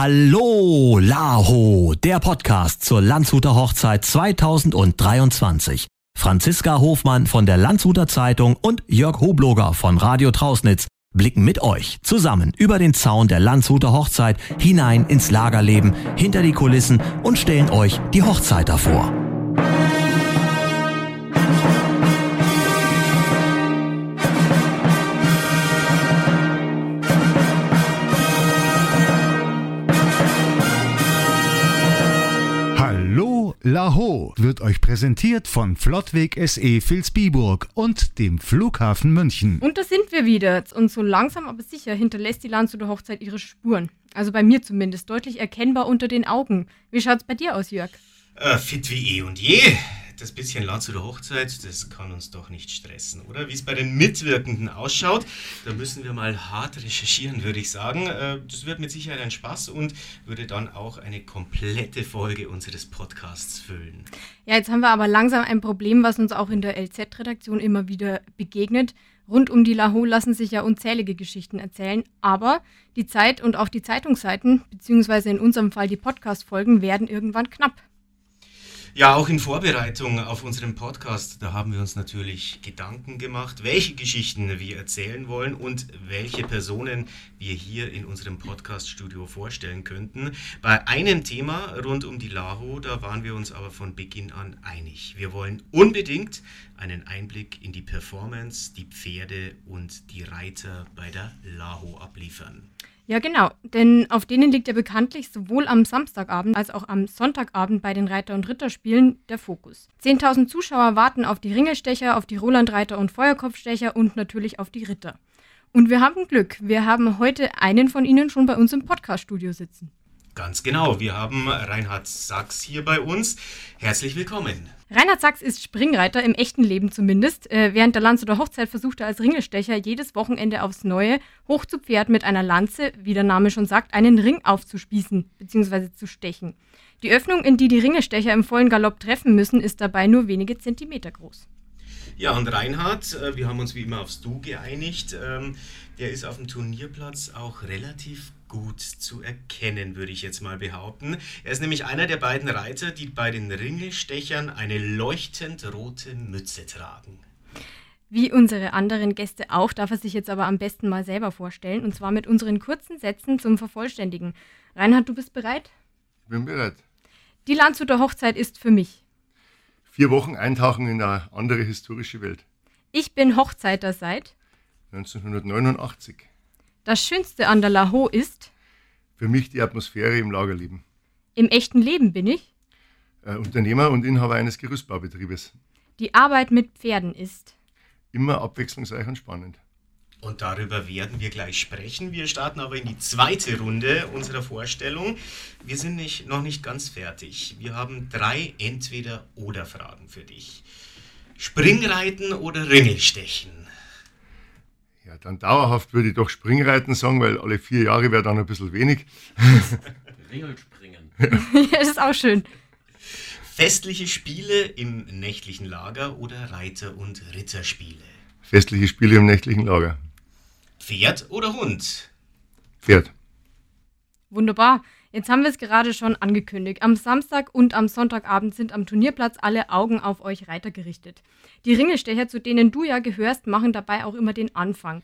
Hallo, Laho, der Podcast zur Landshuter Hochzeit 2023. Franziska Hofmann von der Landshuter Zeitung und Jörg Hobloger von Radio Trausnitz blicken mit euch zusammen über den Zaun der Landshuter Hochzeit hinein ins Lagerleben, hinter die Kulissen und stellen euch die Hochzeiter vor. Laho wird euch präsentiert von Flottweg SE Vilsbiburg und dem Flughafen München. Und da sind wir wieder. Und so langsam aber sicher hinterlässt die Landshuter Hochzeit ihre Spuren. Also bei mir zumindest deutlich erkennbar unter den Augen. Wie schaut's bei dir aus, Jörg? Äh, fit wie eh und je das bisschen laut zu der Hochzeit, das kann uns doch nicht stressen, oder? Wie es bei den Mitwirkenden ausschaut, da müssen wir mal hart recherchieren, würde ich sagen. Äh, das wird mit Sicherheit ein Spaß und würde dann auch eine komplette Folge unseres Podcasts füllen. Ja, jetzt haben wir aber langsam ein Problem, was uns auch in der LZ-Redaktion immer wieder begegnet. Rund um die Laho lassen sich ja unzählige Geschichten erzählen, aber die Zeit und auch die Zeitungsseiten, beziehungsweise in unserem Fall die Podcast-Folgen, werden irgendwann knapp. Ja, auch in Vorbereitung auf unseren Podcast, da haben wir uns natürlich Gedanken gemacht, welche Geschichten wir erzählen wollen und welche Personen wir hier in unserem Podcast-Studio vorstellen könnten. Bei einem Thema rund um die Laho, da waren wir uns aber von Beginn an einig. Wir wollen unbedingt einen Einblick in die Performance, die Pferde und die Reiter bei der Laho abliefern. Ja, genau, denn auf denen liegt ja bekanntlich sowohl am Samstagabend als auch am Sonntagabend bei den Reiter- und Ritterspielen der Fokus. 10.000 Zuschauer warten auf die Ringelstecher, auf die Rolandreiter und Feuerkopfstecher und natürlich auf die Ritter. Und wir haben Glück, wir haben heute einen von ihnen schon bei uns im Podcaststudio sitzen. Ganz genau, wir haben Reinhard Sachs hier bei uns. Herzlich willkommen. Reinhard Sachs ist Springreiter, im echten Leben zumindest. Äh, während der Lanze Hochzeit versucht er als Ringelstecher jedes Wochenende aufs Neue hoch zu Pferd mit einer Lanze, wie der Name schon sagt, einen Ring aufzuspießen bzw. zu stechen. Die Öffnung, in die die Ringestecher im vollen Galopp treffen müssen, ist dabei nur wenige Zentimeter groß. Ja, und Reinhard, äh, wir haben uns wie immer aufs Du geeinigt. Ähm, der ist auf dem Turnierplatz auch relativ gut zu erkennen, würde ich jetzt mal behaupten. Er ist nämlich einer der beiden Reiter, die bei den Ringelstechern eine leuchtend rote Mütze tragen. Wie unsere anderen Gäste auch, darf er sich jetzt aber am besten mal selber vorstellen, und zwar mit unseren kurzen Sätzen zum Vervollständigen. Reinhard, du bist bereit? Ich bin bereit. Die Landshuter Hochzeit ist für mich. Vier Wochen eintauchen in eine andere historische Welt. Ich bin Hochzeiter seit 1989. Das Schönste an der Laho ist? Für mich die Atmosphäre im Lagerleben. Im echten Leben bin ich? Äh, Unternehmer und Inhaber eines Gerüstbaubetriebes. Die Arbeit mit Pferden ist? Immer abwechslungsreich und spannend. Und darüber werden wir gleich sprechen. Wir starten aber in die zweite Runde unserer Vorstellung. Wir sind nicht, noch nicht ganz fertig. Wir haben drei Entweder-Oder-Fragen für dich. Springreiten oder Ringelstechen? Ja, dann dauerhaft würde ich doch Springreiten sagen, weil alle vier Jahre wäre dann ein bisschen wenig. Ringelspringen. ja, das ist auch schön. Festliche Spiele im nächtlichen Lager oder Reiter- und Ritterspiele? Festliche Spiele im nächtlichen Lager. Pferd oder Hund? Pferd. Wunderbar. Jetzt haben wir es gerade schon angekündigt. Am Samstag und am Sonntagabend sind am Turnierplatz alle Augen auf euch Reiter gerichtet. Die Ringestecher, zu denen du ja gehörst, machen dabei auch immer den Anfang.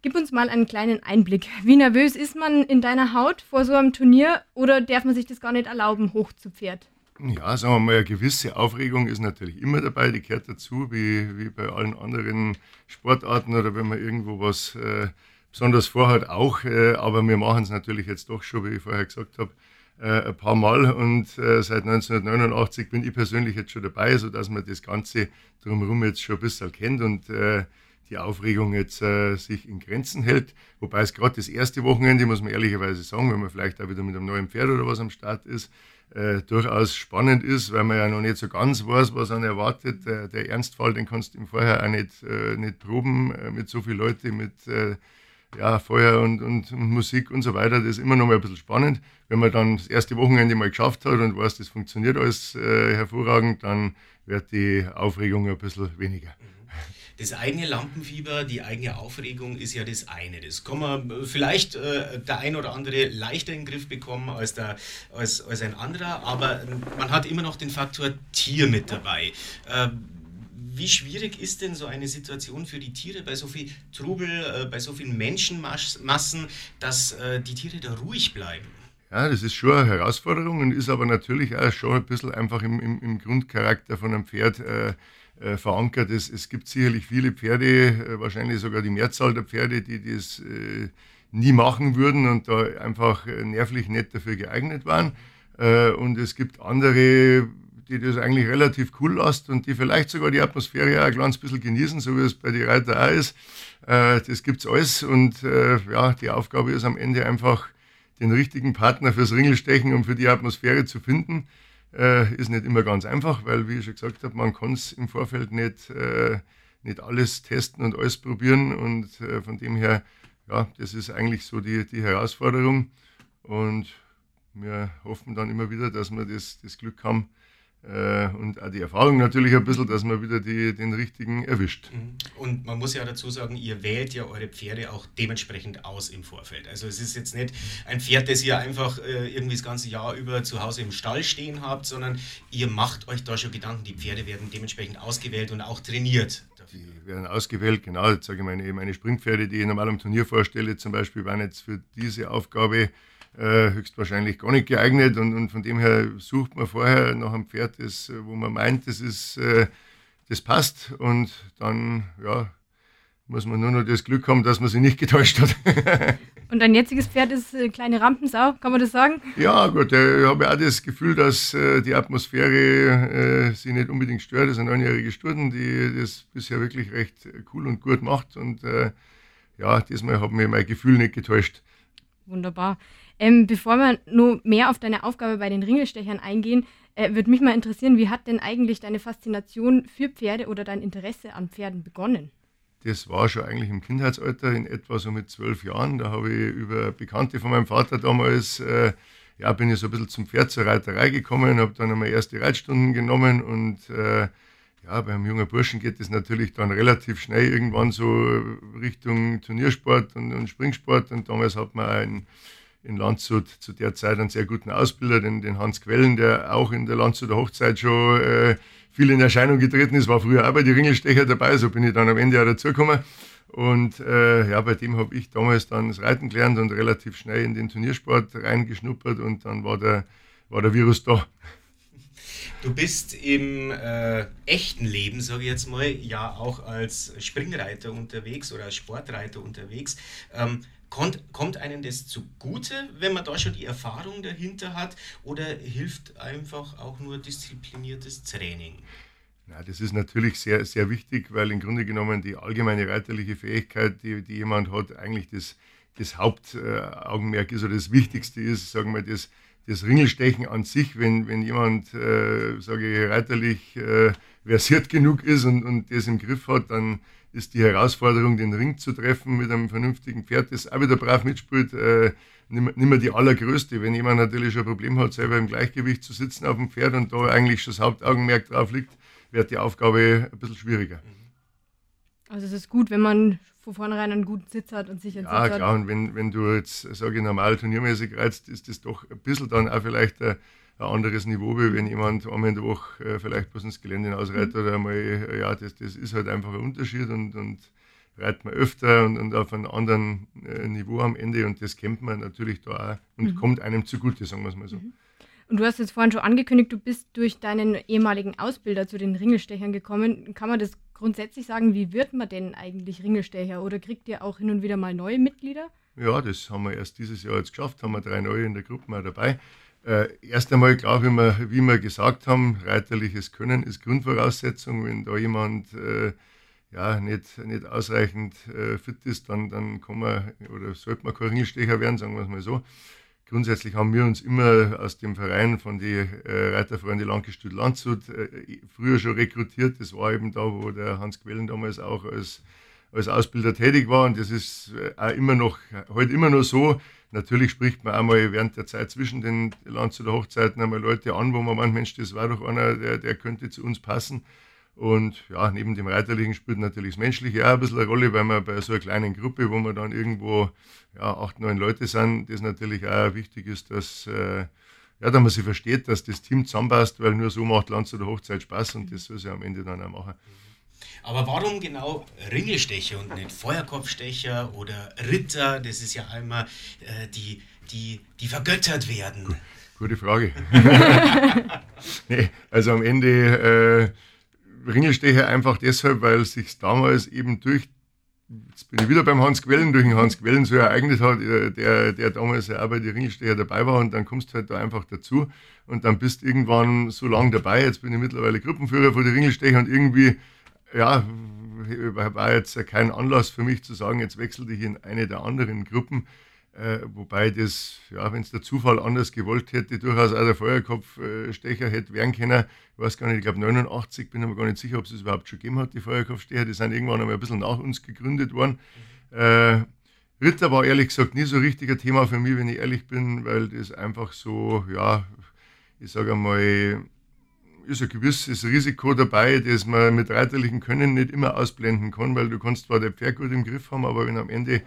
Gib uns mal einen kleinen Einblick. Wie nervös ist man in deiner Haut vor so einem Turnier oder darf man sich das gar nicht erlauben, hoch zu Pferd? Ja, sagen wir mal, eine gewisse Aufregung ist natürlich immer dabei, die gehört dazu, wie, wie bei allen anderen Sportarten oder wenn man irgendwo was äh, besonders vorhat auch, äh, aber wir machen es natürlich jetzt doch schon, wie ich vorher gesagt habe, äh, ein paar Mal und äh, seit 1989 bin ich persönlich jetzt schon dabei, sodass man das Ganze drumherum jetzt schon ein bisschen kennt und äh, die Aufregung jetzt äh, sich in Grenzen hält. Wobei es gerade das erste Wochenende, muss man ehrlicherweise sagen, wenn man vielleicht auch wieder mit einem neuen Pferd oder was am Start ist, äh, durchaus spannend ist, weil man ja noch nicht so ganz weiß, was man erwartet. Der, der Ernstfall, den kannst du im Vorher auch nicht, äh, nicht proben äh, mit so vielen Leuten, mit äh, ja, Feuer und, und, Musik und so weiter. Das ist immer noch mal ein bisschen spannend. Wenn man dann das erste Wochenende mal geschafft hat und weiß, das funktioniert alles äh, hervorragend, dann wird die Aufregung ein bisschen weniger. das eigene Lampenfieber, die eigene Aufregung ist ja das eine. Das kann man äh, vielleicht äh, der ein oder andere leichter in den Griff bekommen als, der, als, als ein anderer, aber man hat immer noch den Faktor Tier mit dabei. Äh, wie schwierig ist denn so eine Situation für die Tiere bei so viel Trubel, äh, bei so vielen Menschenmassen, dass äh, die Tiere da ruhig bleiben? Ja, das ist schon eine Herausforderung und ist aber natürlich auch schon ein bisschen einfach im, im, im Grundcharakter von einem Pferd äh, äh, verankert. Es, es, gibt sicherlich viele Pferde, wahrscheinlich sogar die Mehrzahl der Pferde, die das nie machen würden und da einfach nervlich nicht dafür geeignet waren. und es gibt andere, die das eigentlich relativ cool lassen und die vielleicht sogar die Atmosphäre auch ein kleines bisschen genießen, so wie es bei den Reiter auch ist. das gibt es alles und ja, die Aufgabe ist am Ende einfach, den richtigen Partner fürs Ringelstechen und für die Atmosphäre zu finden, äh, ist nicht immer ganz einfach, weil, wie ich schon gesagt habe, man kann es im Vorfeld nicht, äh, nicht alles testen und alles probieren. Und äh, von dem her, ja, das ist eigentlich so die, die Herausforderung. Und wir hoffen dann immer wieder, dass wir das, das Glück haben, äh, und auch die Erfahrung natürlich ein bisschen, dass man wieder die, den richtigen erwischt. Mhm. Und man muss ja dazu sagen, ihr wählt ja eure Pferde auch dementsprechend aus im Vorfeld. Also es ist jetzt nicht ein Pferd, das ihr einfach äh, irgendwie das ganze Jahr über zu Hause im Stall stehen habt, sondern ihr macht euch da schon Gedanken, die Pferde werden dementsprechend ausgewählt und auch trainiert. Die werden ausgewählt, genau. Jetzt sage ich meine, meine Springpferde, die ich normal am Turnier vorstelle, zum Beispiel, waren jetzt für diese Aufgabe äh, höchstwahrscheinlich gar nicht geeignet und, und, von dem her sucht man vorher nach einem Pferd, das, wo man meint, das, ist, äh, das passt und dann ja, muss man nur noch das Glück haben, dass man sich nicht getäuscht hat. und dein jetziges Pferd ist äh, kleine Rampensau, kann man das sagen? Ja, gut, äh, ich habe auch das Gefühl, dass äh, die Atmosphäre äh, sie nicht unbedingt stört. Das ist ein neunjähriger Sturden, die das bisher wirklich recht cool und gut macht und ja, diesmal hat mir mein Gefühl nicht getäuscht. Wunderbar. Ähm, bevor wir nur mehr auf deine Aufgabe bei den Ringelstechern eingehen, äh, würde mich mal interessieren, wie hat denn eigentlich deine Faszination für Pferde oder dein Interesse an Pferden begonnen? Das war schon eigentlich im Kindheitsalter, in etwa so mit zwölf Jahren. Da habe ich über Bekannte von meinem Vater damals, äh, ja, bin ich so ein bisschen zum Pferd zur Reiterei gekommen, habe dann einmal erste Reitstunden genommen und äh, ja, beim jungen Burschen geht es natürlich dann relativ schnell irgendwann so Richtung Turniersport und, und Springsport. Und damals hat man ein in Landshut zu der Zeit einen sehr guten Ausbilder, den, den Hans Quellen, der auch in der Landshuter Hochzeit schon äh, viel in Erscheinung getreten ist, war früher auch bei den Ringelstecher dabei, so bin ich dann am Ende auch dazugekommen. Und äh, ja, bei dem habe ich damals dann das Reiten gelernt und relativ schnell in den Turniersport reingeschnuppert und dann war der, war der Virus da. Du bist im äh, echten Leben, sage ich jetzt mal, ja auch als Springreiter unterwegs oder als Sportreiter unterwegs. Ähm, Kommt, kommt einem das zugute, wenn man da schon die Erfahrung dahinter hat, oder hilft einfach auch nur diszipliniertes Training? Na, das ist natürlich sehr, sehr wichtig, weil im Grunde genommen die allgemeine reiterliche Fähigkeit, die, die jemand hat, eigentlich das, das Hauptaugenmerk ist oder das Wichtigste ist, sagen wir, das, das Ringelstechen an sich, wenn, wenn jemand, äh, sage ich, reiterlich äh, versiert genug ist und, und das im Griff hat, dann ist die Herausforderung, den Ring zu treffen mit einem vernünftigen Pferd, das auch wieder brav mitspielt, äh, nicht mehr die allergrößte. Wenn jemand natürlich schon ein Problem hat, selber im Gleichgewicht zu sitzen auf dem Pferd und da eigentlich schon das Hauptaugenmerk drauf liegt, wird die Aufgabe ein bisschen schwieriger. Also es ist gut, wenn man von vornherein einen guten Sitz hat und sich einen ja, Sitz hat. Ja, klar, und wenn, wenn du jetzt, sage ich, normal turniermäßig reizt, ist das doch ein bisschen dann auch vielleicht ein, ein anderes Niveau, wie wenn jemand einmal in der Woche äh, vielleicht bloß ins Gelände ausreitet mhm. oder einmal, äh, ja, das, das ist halt einfach ein Unterschied und, und reitet man öfter und, und auf einem anderen äh, Niveau am Ende und das kennt man natürlich da auch und mhm. kommt einem zugute, sagen wir es mal so. Mhm. Und du hast jetzt vorhin schon angekündigt, du bist durch deinen ehemaligen Ausbilder zu den Ringelstechern gekommen. Kann man das grundsätzlich sagen, wie wird man denn eigentlich Ringelstecher oder kriegt ihr auch hin und wieder mal neue Mitglieder? Ja, das haben wir erst dieses Jahr jetzt geschafft, haben wir drei neue in der Gruppe mal dabei. Äh, erst einmal, klar, wie wir, wie wir gesagt haben, reiterliches Können ist Grundvoraussetzung. Wenn da jemand äh, ja, nicht, nicht ausreichend äh, fit ist, dann, dann kann man oder sollte man kein Ringelstecher werden, sagen wir es mal so. Grundsätzlich haben wir uns immer aus dem Verein von den äh, Reiterfreunde Landgestüt Landshut äh, früher schon rekrutiert. Das war eben da, wo der Hans Quellen damals auch als, als Ausbilder tätig war. Und das ist äh, auch immer noch, heute immer noch so. Natürlich spricht man einmal während der Zeit zwischen den Landshuter Hochzeiten einmal Leute an, wo man meint, Mensch, das war doch einer, der, der könnte zu uns passen. Und ja, neben dem Reiterlichen spielt natürlich das Menschliche auch ein bisschen eine Rolle, weil man bei so einer kleinen Gruppe, wo man dann irgendwo ja, acht, neun Leute sind, das natürlich auch wichtig ist, dass, äh, ja, dass man sich versteht, dass das Team zusammenpasst, weil nur so macht Lanz oder Hochzeit Spaß und das soll sie am Ende dann auch machen. Aber warum genau Ringelstecher und nicht Feuerkopfstecher oder Ritter? Das ist ja einmal äh, die, die, die vergöttert werden. Gute Frage. nee, also am Ende äh, Ringelstecher einfach deshalb, weil sich damals eben durch, jetzt bin ich wieder beim Hans Quellen, durch den Hans Quellen so ereignet hat, äh, der, der damals ja auch bei den Ringelstecher dabei war und dann kommst du halt da einfach dazu und dann bist irgendwann so lange dabei. Jetzt bin ich mittlerweile Gruppenführer von den Ringelstecher und irgendwie ja, war jetzt kein Anlass für mich zu sagen, jetzt wechsle ich in eine der anderen Gruppen. Äh, wobei das, ja, wenn es der Zufall anders gewollt hätte, durchaus auch der Feuerkopfstecher hätte werden können. Ich weiß gar nicht, ich glaube 89, bin aber gar nicht sicher, ob es es überhaupt schon gegeben hat, die Feuerkopfstecher. Die sind irgendwann einmal ein bisschen nach uns gegründet worden. Äh, Ritter war ehrlich gesagt nie so richtig ein Thema für mich, wenn ich ehrlich bin, weil das einfach so, ja, ich sage einmal, ist ein gewisses Risiko dabei, das man mit reiterlichen Können nicht immer ausblenden kann, weil du kannst zwar der Pferd gut im Griff haben, aber wenn am Ende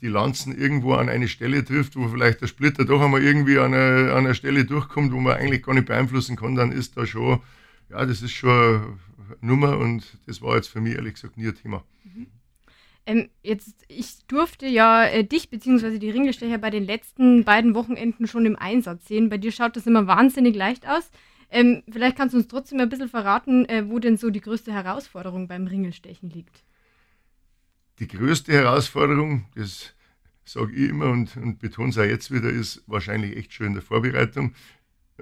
die Lanzen irgendwo an eine Stelle trifft, wo vielleicht der Splitter doch einmal irgendwie an einer, an einer Stelle durchkommt, wo man eigentlich gar nicht beeinflussen kann, dann ist da schon, ja, das ist schon eine Nummer und das war jetzt für mich ehrlich gesagt nie ein Thema. Mhm. Ähm, jetzt, ich durfte ja äh, dich bzw. die Ringelstecher bei den letzten beiden Wochenenden schon im Einsatz sehen. Bei dir schaut das immer wahnsinnig leicht aus. Ähm, vielleicht kannst du uns trotzdem ein bisschen verraten, äh, wo denn so die größte Herausforderung beim Ringelstechen liegt. Die größte Herausforderung, das sage ich immer und, und betone es auch jetzt wieder, ist wahrscheinlich echt schon in der Vorbereitung,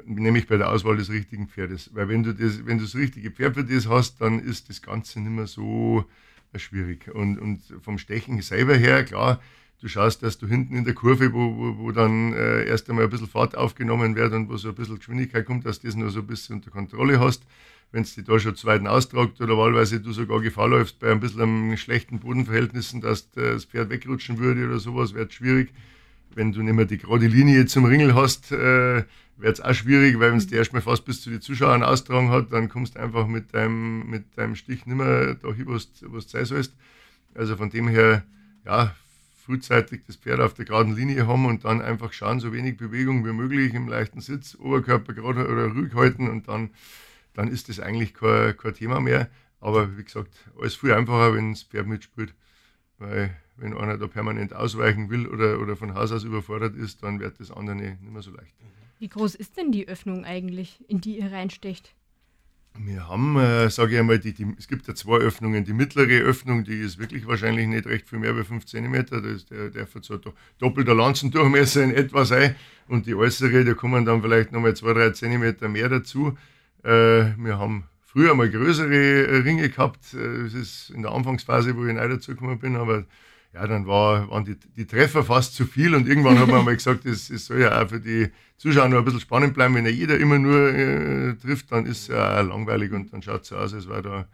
nämlich bei der Auswahl des richtigen Pferdes. Weil wenn du das, wenn du das richtige Pferd für das hast, dann ist das Ganze nicht mehr so schwierig. Und, und vom Stechen selber her, klar, du schaust, dass du hinten in der Kurve, wo, wo, wo dann äh, erst einmal ein bisschen Fahrt aufgenommen wird und wo so ein bisschen Geschwindigkeit kommt, dass du das nur so ein bisschen unter Kontrolle hast. Wenn es dich da schon zweiten austragt oder wahlweise du sogar Gefahr läufst bei ein bisschen schlechten Bodenverhältnissen, dass das Pferd wegrutschen würde oder sowas, wird schwierig. Wenn du nicht mehr die gerade Linie zum Ringel hast, äh, wird es auch schwierig, weil wenn es dir erstmal fast bis zu den Zuschauern austragen hat, dann kommst du einfach mit deinem, mit deinem Stich nicht mehr dahin, wo du sein sollst. Also von dem her, ja, frühzeitig das Pferd auf der geraden Linie haben und dann einfach schauen, so wenig Bewegung wie möglich im leichten Sitz, Oberkörper gerade oder ruhig halten und dann, dann ist das eigentlich kein, kein Thema mehr. Aber wie gesagt, alles viel einfacher, wenn das Pferd mitspielt. Weil wenn einer da permanent ausweichen will oder, oder von Haus aus überfordert ist, dann wird das andere nicht mehr so leicht. Wie groß ist denn die Öffnung eigentlich, in die ihr reinstecht? Wir haben, äh, sage ich einmal, die, die, es gibt ja zwei Öffnungen. Die mittlere Öffnung, die ist wirklich wahrscheinlich nicht recht viel mehr wie 5 cm. Der, der wird so doppelter Lanzendurchmesser in etwa sein. Und die äußere, da kommen dann vielleicht nochmal 2-3 cm mehr dazu. Äh, wir haben früher mal größere äh, Ringe gehabt. Äh, das ist in der Anfangsphase, wo ich neu dazugekommen bin. Aber ja, dann war, waren die, die Treffer fast zu viel und irgendwann haben wir mal gesagt, es, es soll ja auch für die Zuschauer noch ein bisschen spannend bleiben. Wenn ja jeder immer nur äh, trifft, dann ist es ja auch langweilig und dann schaut es so aus, als wäre da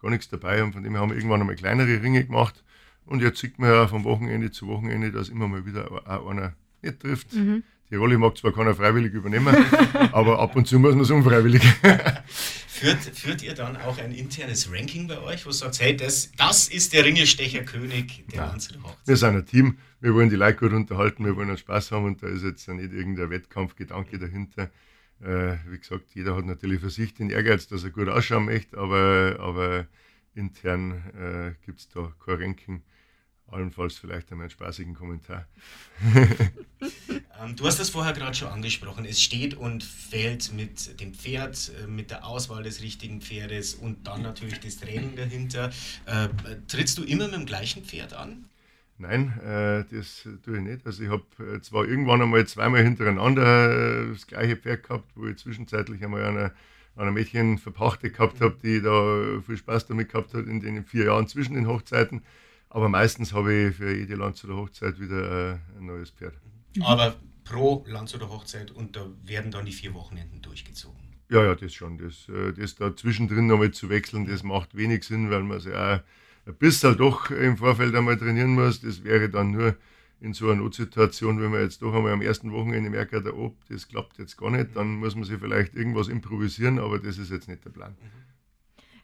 gar nichts dabei. Und von dem her haben wir irgendwann einmal kleinere Ringe gemacht. Und jetzt sieht man ja von Wochenende zu Wochenende, dass immer mal wieder auch einer nicht trifft. Mhm. Die Rolle mag zwar keiner freiwillig übernehmen, aber ab und zu muss man es unfreiwillig. Führt, führt ihr dann auch ein internes Ranking bei euch, wo ihr sagt, hey, das, das ist der Ringelstecher-König der Lanzer Hochzeit? Wir sind ein Team, wir wollen die Leute gut unterhalten, wir wollen Spaß haben und da ist jetzt nicht irgendein Wettkampfgedanke dahinter. Äh, wie gesagt, jeder hat natürlich für sich den Ehrgeiz, dass er gut ausschauen möchte, aber, aber intern äh, gibt es da kein Ranking. Allenfalls vielleicht einmal einen spaßigen Kommentar. ähm, du hast das vorher gerade schon angesprochen. Es steht und fällt mit dem Pferd, äh, mit der Auswahl des richtigen Pferdes und dann natürlich das Training dahinter. Äh, trittst du immer mit dem gleichen Pferd an? Nein, äh, das tue ich nicht. Also ich habe zwar irgendwann einmal zweimal hintereinander das gleiche Pferd gehabt, wo ich zwischenzeitlich einmal eine, einer Mädchen verpachtet gehabt habe, die da viel Spaß damit gehabt hat in den vier Jahren zwischen den Hochzeiten. Aber meistens habe ich für jede Landshuter Hochzeit wieder äh, ein neues Pferd. Mhm. Aber pro Landshuter Hochzeit und da werden dann die vier Wochenenden durchgezogen. Ja, ja, das schon. Das, äh, das da zwischendrin nochmal zu wechseln, das macht wenig Sinn, weil man es ja auch ein bisschen doch im Vorfeld einmal trainieren muss. Das wäre dann nur in so einer Notsituation, wenn man jetzt doch einmal am ersten Wochenende merkt, oh, das klappt jetzt gar nicht, dann muss man sich vielleicht irgendwas improvisieren, aber das ist jetzt nicht der Plan.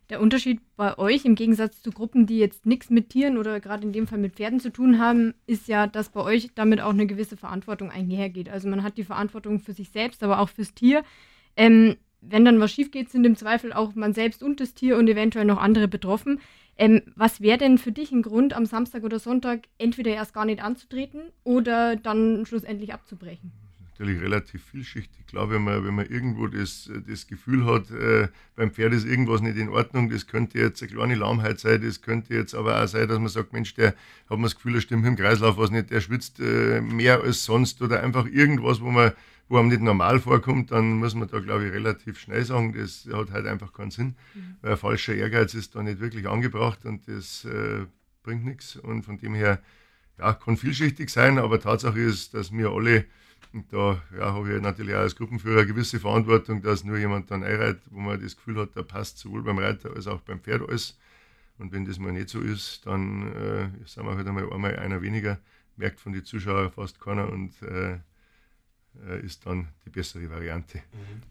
Der Unterschied bei euch im Gegensatz zu Gruppen, die jetzt nichts mit Tieren oder gerade in dem Fall mit Pferden zu tun haben, ist ja, dass bei euch damit auch eine gewisse Verantwortung einhergeht. Also man hat die Verantwortung für sich selbst, aber auch fürs Tier. Ähm, wenn dann was schief geht, sind im Zweifel auch man selbst und das Tier und eventuell noch andere betroffen. Ähm, was wäre denn für dich ein Grund, am Samstag oder Sonntag entweder erst gar nicht anzutreten oder dann schlussendlich abzubrechen? Natürlich relativ vielschichtig. Ich glaube, wenn man, wenn man irgendwo das, das Gefühl hat, äh, beim Pferd ist irgendwas nicht in Ordnung, das könnte jetzt eine kleine Lahmheit sein, das könnte jetzt aber auch sein, dass man sagt, Mensch, der hat man das Gefühl, er stimmt im Kreislauf was nicht, der schwitzt äh, mehr als sonst oder einfach irgendwas, wo man wo einem nicht normal vorkommt, dann muss man da, glaube ich, relativ schnell sagen, das hat halt einfach keinen Sinn, mhm. weil falscher Ehrgeiz ist da nicht wirklich angebracht und das äh, bringt nichts. Und von dem her, ja, kann vielschichtig sein, aber Tatsache ist, dass wir alle, und da ja, habe ich natürlich auch als Gruppenführer eine gewisse Verantwortung, dass nur jemand dann einreitet, wo man das Gefühl hat, der passt sowohl beim Reiter als auch beim Pferd alles. Und wenn das mal nicht so ist, dann äh, sind wir halt einmal, einmal einer weniger, merkt von den Zuschauern fast keiner und äh, äh, ist dann die bessere Variante. Mhm.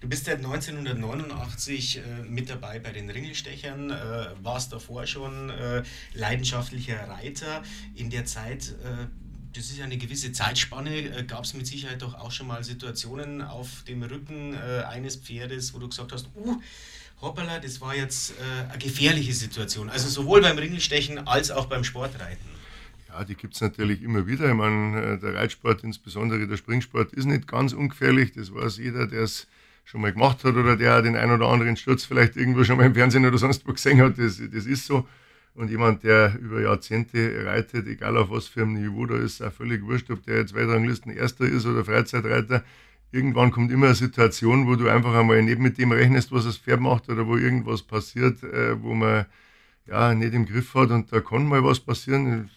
Du bist seit 1989 äh, mit dabei bei den Ringelstechern, äh, warst davor schon äh, leidenschaftlicher Reiter. In der Zeit, äh, das ist eine gewisse Zeitspanne, äh, gab es mit Sicherheit doch auch schon mal Situationen auf dem Rücken eines Pferdes, wo du gesagt hast, uh, hoppala, das war jetzt eine gefährliche Situation. Also sowohl beim Ringelstechen als auch beim Sportreiten. Ja, die gibt es natürlich immer wieder. Ich meine, äh, der Reitsport, insbesondere der Springsport, ist nicht ganz ungefährlich. Das weiß jeder, der es schon mal gemacht hat oder der den ein oder anderen Sturz vielleicht irgendwo schon mal im Fernsehen oder sonst wo gesehen hat. Das, das ist so. Und jemand, der über Jahrzehnte reitet, egal auf was für einem Niveau, da ist auch völlig wurscht, ob der jetzt Weltranglisten Erster ist oder Freizeitreiter. Irgendwann kommt immer eine Situation, wo du einfach einmal nicht mit dem rechnest, was das Pferd macht oder wo irgendwas passiert, äh, wo man ja nicht im Griff hat und da kann mal was passieren.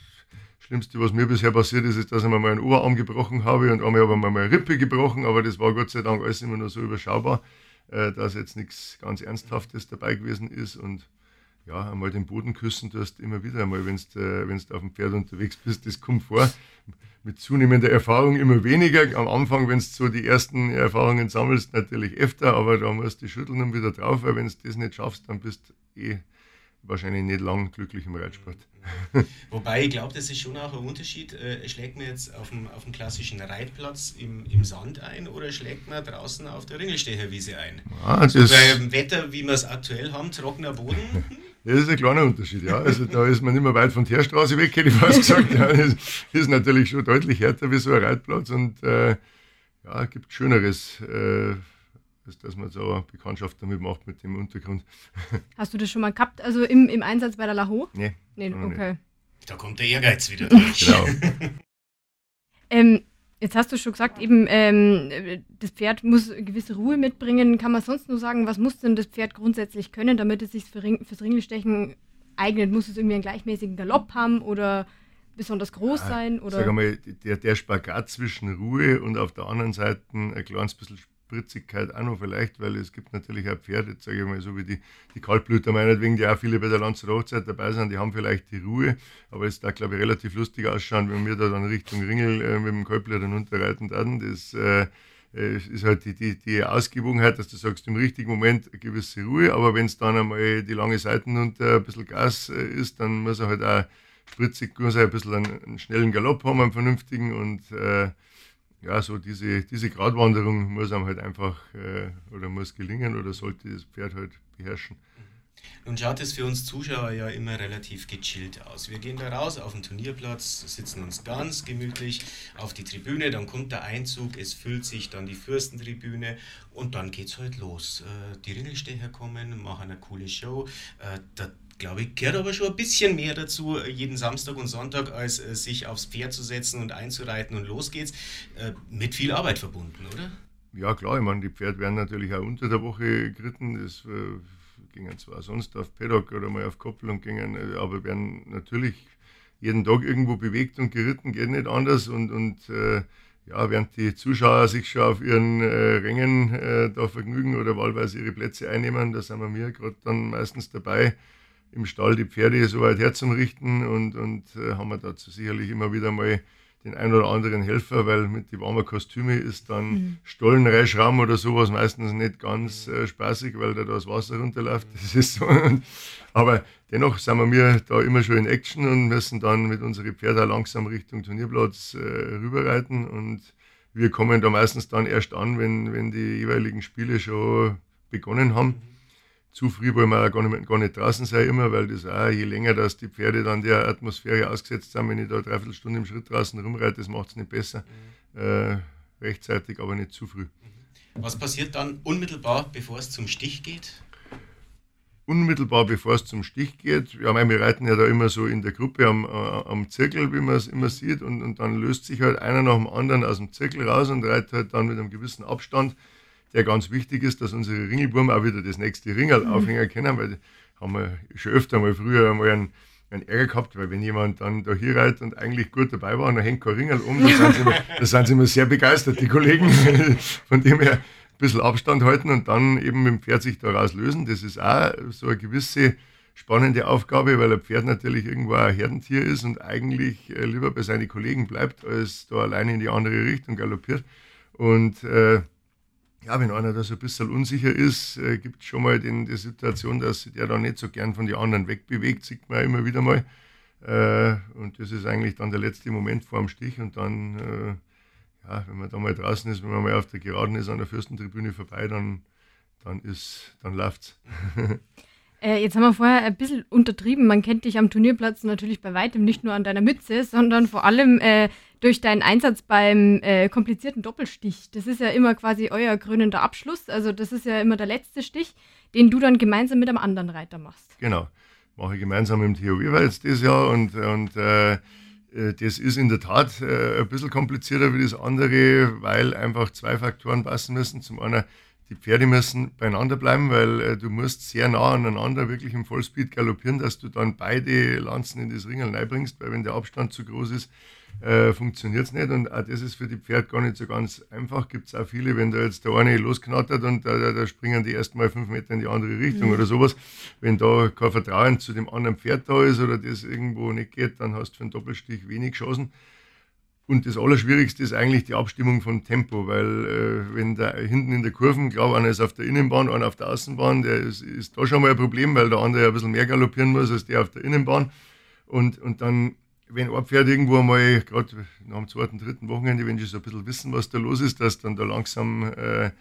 Schlimmste, was mir bisher passiert ist, ist, dass ich mir meinen Oberarm gebrochen habe und einmal habe ich mir meine Rippe gebrochen, aber das war Gott sei Dank alles immer nur so überschaubar, äh, dass jetzt nichts ganz Ernsthaftes dabei gewesen ist und ja, einmal den Boden küssen tust immer wieder einmal, wenn du äh, auf dem Pferd unterwegs bist, das kommt vor. Mit zunehmender Erfahrung immer weniger. Am Anfang, wenn du so die ersten Erfahrungen sammelst, natürlich öfter, aber da musst du schütteln und wieder drauf, weil wenn du das nicht schaffst, dann bist du eh wahrscheinlich nicht lang glücklich im Reitsport. Wobei ich glaube, das ist schon auch ein Unterschied. Äh, schlägt man jetzt auf dem, auf dem klassischen Reitplatz im, im Sand ein oder schlägt man draußen auf der Ringelstecherwiese ein? Ah, so beim Wetter, wie wir es aktuell haben, trockener Boden. Das ist ein kleiner Unterschied, ja. Also da ist man nicht mehr weit von der Straße weg, hätte ich fast gesagt. Ja, das ist natürlich schon deutlich härter wie so ein Reitplatz und äh, ja, gibt Schöneres. Äh, dass, dass man so eine Bekanntschaft damit macht mit dem Untergrund. Hast du das schon mal gehabt, also im, im Einsatz bei der Laho? Nee. Nee, okay. Nicht. Da kommt der Ehrgeiz wieder durch. genau. ähm, jetzt hast du schon gesagt, eben ähm, das Pferd muss gewisse Ruhe mitbringen. Kann man sonst nur sagen, was muss denn das Pferd grundsätzlich können, damit es sich für Ring, fürs Ringelstechen eignet? Muss es irgendwie einen gleichmäßigen Galopp haben oder besonders groß ja, sein? Oder? Sag einmal, der, der Spagat zwischen Ruhe und auf der anderen Seite ein kleines bisschen Spritzigkeit auch noch vielleicht, weil es gibt natürlich auch Pferde, sage ich mal so wie die, die Kaltblüter meinetwegen, die auch viele bei der Lanzer Hochzeit dabei sind, die haben vielleicht die Ruhe, aber es da glaube ich relativ lustig ausschauen, wenn wir da dann Richtung Ringel äh, mit dem Kaltblüter runterreiten werden. Das äh, äh, ist halt die, die, die Ausgewogenheit, dass du sagst, im richtigen Moment eine gewisse Ruhe, aber wenn es dann einmal die lange Seiten unter ein bisschen Gas äh, ist, dann muss er halt auch spritzig, muss er ein bisschen einen, einen schnellen Galopp haben, einen vernünftigen und äh, ja, so diese, diese Gratwanderung muss einem halt einfach äh, oder muss gelingen oder sollte das Pferd halt beherrschen. Nun schaut es für uns Zuschauer ja immer relativ gechillt aus. Wir gehen da raus auf den Turnierplatz, sitzen uns ganz gemütlich auf die Tribüne, dann kommt der Einzug, es füllt sich dann die Fürstentribüne und dann geht's halt los. Äh, die Ringelstecher kommen, machen eine coole Show. Äh, der glaube ich, gehört aber schon ein bisschen mehr dazu, jeden Samstag und Sonntag, als äh, sich aufs Pferd zu setzen und einzureiten und los geht's. Äh, mit viel Arbeit verbunden, oder? Ja, klar, ich meine, die Pferde werden natürlich auch unter der Woche geritten. Das äh, gingen zwar sonst auf Paddock oder mal auf Koppel und gingen, äh, aber werden natürlich jeden Tag irgendwo bewegt und geritten, geht nicht anders. Und, und äh, ja, während die Zuschauer sich schon auf ihren äh, Rängen äh, da vergnügen oder wahlweise ihre Plätze einnehmen, da sind wir mir gerade dann meistens dabei, im Stall die Pferde so weit herzurichten und, und äh, haben wir dazu sicherlich immer wieder mal den ein oder anderen Helfer, weil mit den warmen Kostüme ist dann mhm. Stollen reinschrauben oder sowas meistens nicht ganz äh, spaßig, weil da das Wasser runterläuft. Das ist so. Aber dennoch sind wir da immer schon in Action und müssen dann mit unseren Pferden langsam Richtung Turnierplatz äh, rüberreiten und wir kommen da meistens dann erst an, wenn, wenn die jeweiligen Spiele schon begonnen haben. Mhm zu früh wollen wir auch gar nicht, gar nicht draußen sein immer, weil das auch, je länger dass die Pferde dann der Atmosphäre ausgesetzt sind, wenn ich da dreiviertel Stunde im Schritt draußen rumreite, das macht es nicht besser. Mhm. Äh, rechtzeitig, aber nicht zu früh. Mhm. Was passiert dann unmittelbar, bevor es zum Stich geht? Unmittelbar bevor es zum Stich geht, ja, wir reiten ja da immer so in der Gruppe am, äh, am Zirkel, wie man es immer sieht, und, und dann löst sich halt einer nach dem anderen aus dem Zirkel raus und reitet halt dann mit einem gewissen Abstand der ganz wichtig ist, dass unsere Ringelburm auch wieder das nächste Ringel mhm. aufhängen können, weil haben wir schon öfter mal früher einmal einen, einen Ärger gehabt, weil wenn jemand dann da hier reitet und eigentlich gut dabei war und dann hängt kein Ringel um, da sind, sie immer, da sind sie immer sehr begeistert, die Kollegen. Von dem her ein bisschen Abstand halten und dann eben mit dem Pferd sich daraus lösen. Das ist auch so eine gewisse spannende Aufgabe, weil ein Pferd natürlich irgendwo ein Herdentier ist und eigentlich äh, lieber bei seinen Kollegen bleibt, als da alleine in die andere Richtung galoppiert. Und äh, ja, wenn einer da so ein bisschen unsicher ist, äh, gibt es schon mal den, die Situation, dass sich der da nicht so gern von den anderen wegbewegt, sieht man immer wieder mal. Äh, und das ist eigentlich dann der letzte Moment vor dem Stich und dann, äh, ja, wenn man da mal draußen ist, wenn man mal auf der Geraden ist, an der Fürstentribüne vorbei, dann, dann, dann läuft es. Äh, jetzt haben wir vorher ein bisschen untertrieben. Man kennt dich am Turnierplatz natürlich bei weitem nicht nur an deiner Mütze, sondern vor allem äh, durch deinen Einsatz beim äh, komplizierten Doppelstich. Das ist ja immer quasi euer krönender Abschluss. Also das ist ja immer der letzte Stich, den du dann gemeinsam mit einem anderen Reiter machst. Genau. Mache ich gemeinsam mit dem Theo Weber dieses Jahr und, und äh, äh, das ist in der Tat äh, ein bisschen komplizierter wie das andere, weil einfach zwei Faktoren passen müssen. Zum einen die Pferde müssen beieinander bleiben, weil äh, du musst sehr nah aneinander wirklich im Vollspeed galoppieren, dass du dann beide Lanzen in das Ringel reinbringst, weil wenn der Abstand zu groß ist, äh, funktioniert es nicht. Und auch das ist für die Pferde gar nicht so ganz einfach. Gibt es auch viele, wenn da jetzt der eine losknattert und da, da, da springen die erst mal fünf Meter in die andere Richtung mhm. oder sowas. Wenn da kein Vertrauen zu dem anderen Pferd da ist oder das irgendwo nicht geht, dann hast du für einen Doppelstich wenig Chancen. Und das Allerschwierigste ist eigentlich die Abstimmung von Tempo, weil äh, wenn da hinten in der Kurve, glaube einer ist auf der Innenbahn, einer auf der Außenbahn, der ist, ist da schon mal ein Problem, weil der andere ein bisschen mehr galoppieren muss als der auf der Innenbahn. Und, und dann, wenn ein Pferd irgendwo mal, gerade nach dem zweiten, dritten Wochenende, wenn sie so ein bisschen wissen, was da los ist, dass dann da langsam äh,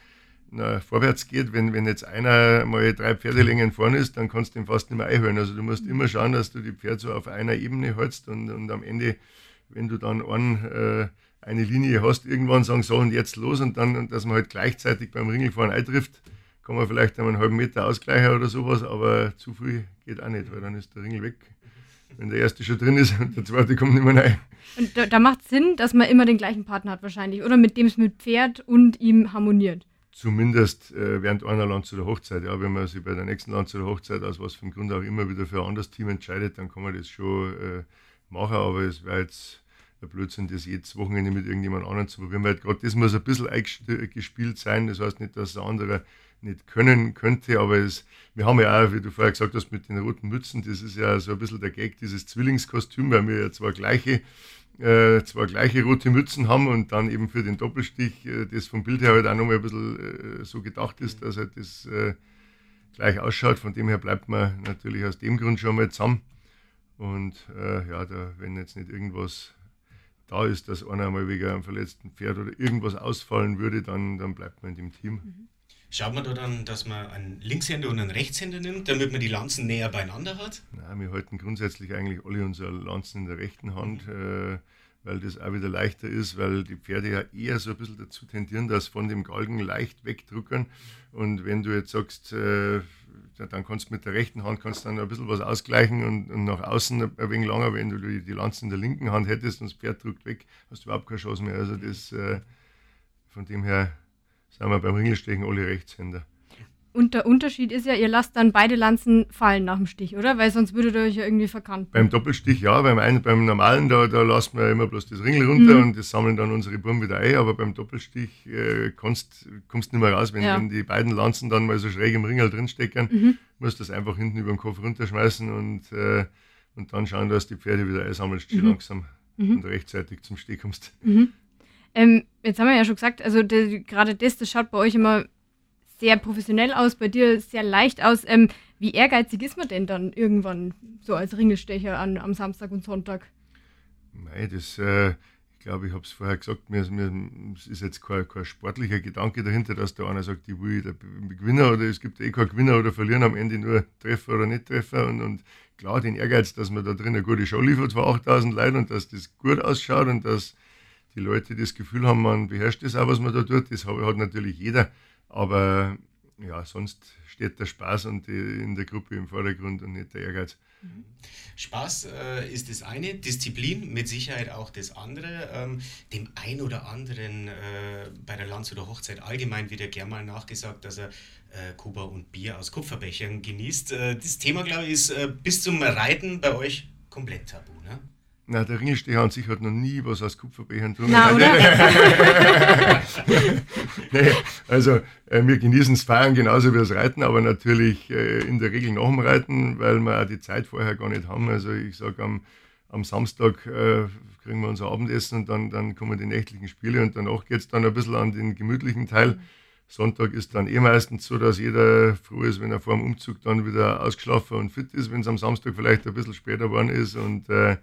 na, vorwärts geht, wenn, wenn jetzt einer mal drei Pferdelängen vorne ist, dann kannst du ihn fast nicht mehr einhören. Also du musst immer schauen, dass du die Pferde so auf einer Ebene hältst und, und am Ende wenn du dann einen, äh, eine Linie hast, irgendwann sagen, so und jetzt los und dann, dass man halt gleichzeitig beim Ringelfahren eintrifft, kann man vielleicht einmal einen halben Meter ausgleichen oder sowas, aber zu früh geht auch nicht, weil dann ist der Ringel weg. Wenn der erste schon drin ist und der zweite kommt nicht mehr rein. Und da, da macht es Sinn, dass man immer den gleichen Partner hat wahrscheinlich, oder mit dem es mit Pferd und ihm harmoniert. Zumindest äh, während einer Land zu der Hochzeit. Ja, wenn man sich bei der nächsten Land zu der Hochzeit aus was für Grund auch immer wieder für ein anderes Team entscheidet, dann kann man das schon äh, machen, aber es wäre jetzt der Blödsinn, das jedes Wochenende mit irgendjemand anderem zu probieren, weil gerade das muss ein bisschen eingespielt sein. Das heißt nicht, dass der andere nicht können könnte, aber es, wir haben ja auch, wie du vorher gesagt hast, mit den roten Mützen, das ist ja so ein bisschen der Gag, dieses Zwillingskostüm, weil wir ja zwar gleiche, äh, zwar gleiche rote Mützen haben und dann eben für den Doppelstich, äh, das vom Bild her halt auch nochmal ein bisschen äh, so gedacht ist, dass halt das äh, gleich ausschaut. Von dem her bleibt man natürlich aus dem Grund schon mal zusammen. Und äh, ja, da, wenn jetzt nicht irgendwas da ist, dass einer mal wegen einem verletzten Pferd oder irgendwas ausfallen würde, dann, dann bleibt man in dem Team. Mhm. Schaut man da dann, dass man einen Linkshänder und einen Rechtshänder nimmt, damit man die Lanzen näher beieinander hat? Nein, wir halten grundsätzlich eigentlich alle unsere Lanzen in der rechten Hand, mhm. äh, weil das auch wieder leichter ist, weil die Pferde ja eher so ein bisschen dazu tendieren, dass von dem Galgen leicht wegdrücken. Und wenn du jetzt sagst, äh, dann kannst du mit der rechten Hand kannst dann ein bisschen was ausgleichen und, und nach außen ein wenig langer, wenn du die, die Lanze in der linken Hand hättest und das Pferd drückt weg, hast du überhaupt keine Chance mehr. Also das, äh, von dem her sind wir beim Ringelstechen alle Rechtshänder. Und der Unterschied ist ja, ihr lasst dann beide Lanzen fallen nach dem Stich, oder? Weil sonst würdet ihr euch ja irgendwie verkanten. Beim Doppelstich ja, beim, einen, beim normalen, da, da lassen wir immer bloß das Ringel runter mhm. und das sammeln dann unsere Buben wieder ein, aber beim Doppelstich äh, kommst du nicht mehr raus. Wenn, ja. wenn, die beiden Lanzen dann mal so schräg im Ringel drinstecken, mhm. musst du das einfach hinten über den Kopf runterschmeißen und, äh, und dann schauen, dass die Pferde wieder einsammelst, mhm. langsam mhm. und rechtzeitig zum Steh kommst. Mhm. Ähm, jetzt haben wir ja schon gesagt, also gerade das, das schaut bei euch immer sehr professionell aus, bei dir sehr leicht aus. Ähm, wie ehrgeizig ist man denn dann irgendwann so als Ringelstecher an, am Samstag und Sonntag? Nein, das, äh, ich glaube, ich habe es vorher gesagt, mir, mir es ist jetzt kein, kein, sportlicher Gedanke dahinter, dass da einer sagt, ich will der Gewinner oder es gibt eh kein Gewinner oder Verlieren, am Ende nur Treffer oder nicht Treffer und, und klar den Ehrgeiz, dass man da drin eine gute Show liefert für 8000 Leute und dass das gut ausschaut und dass die Leute das Gefühl haben, man beherrscht das auch, was man da tut, das hat natürlich jeder, aber ja, sonst steht der Spaß und die, in der Gruppe im Vordergrund und nicht der Ehrgeiz. Mhm. Spaß äh, ist das eine, Disziplin mit Sicherheit auch das andere. Ähm, dem ein oder anderen äh, bei der Landshuter Hochzeit allgemein wird ja gern mal nachgesagt, dass er äh, Kuba und Bier aus Kupferbechern genießt. Äh, das Thema, glaube ich, ist äh, bis zum Reiten bei euch komplett tabu. Ne? Na, der Ringelsteher an sich hat noch nie was aus Kupferbechern tun. Na, nee, also äh, wir genießen das Feiern genauso wie das Reiten, aber natürlich äh, in der Regel nach dem Reiten, weil wir auch die Zeit vorher gar nicht haben. Also ich sage am, am Samstag äh, kriegen wir unser Abendessen und dann, dann kommen die nächtlichen Spiele und danach geht es dann ein bisschen an den gemütlichen Teil. Sonntag ist dann eh meistens so, dass jeder froh ist, wenn er vor dem Umzug dann wieder ausgeschlafen und fit ist, wenn es am Samstag vielleicht ein bisschen später geworden ist und äh,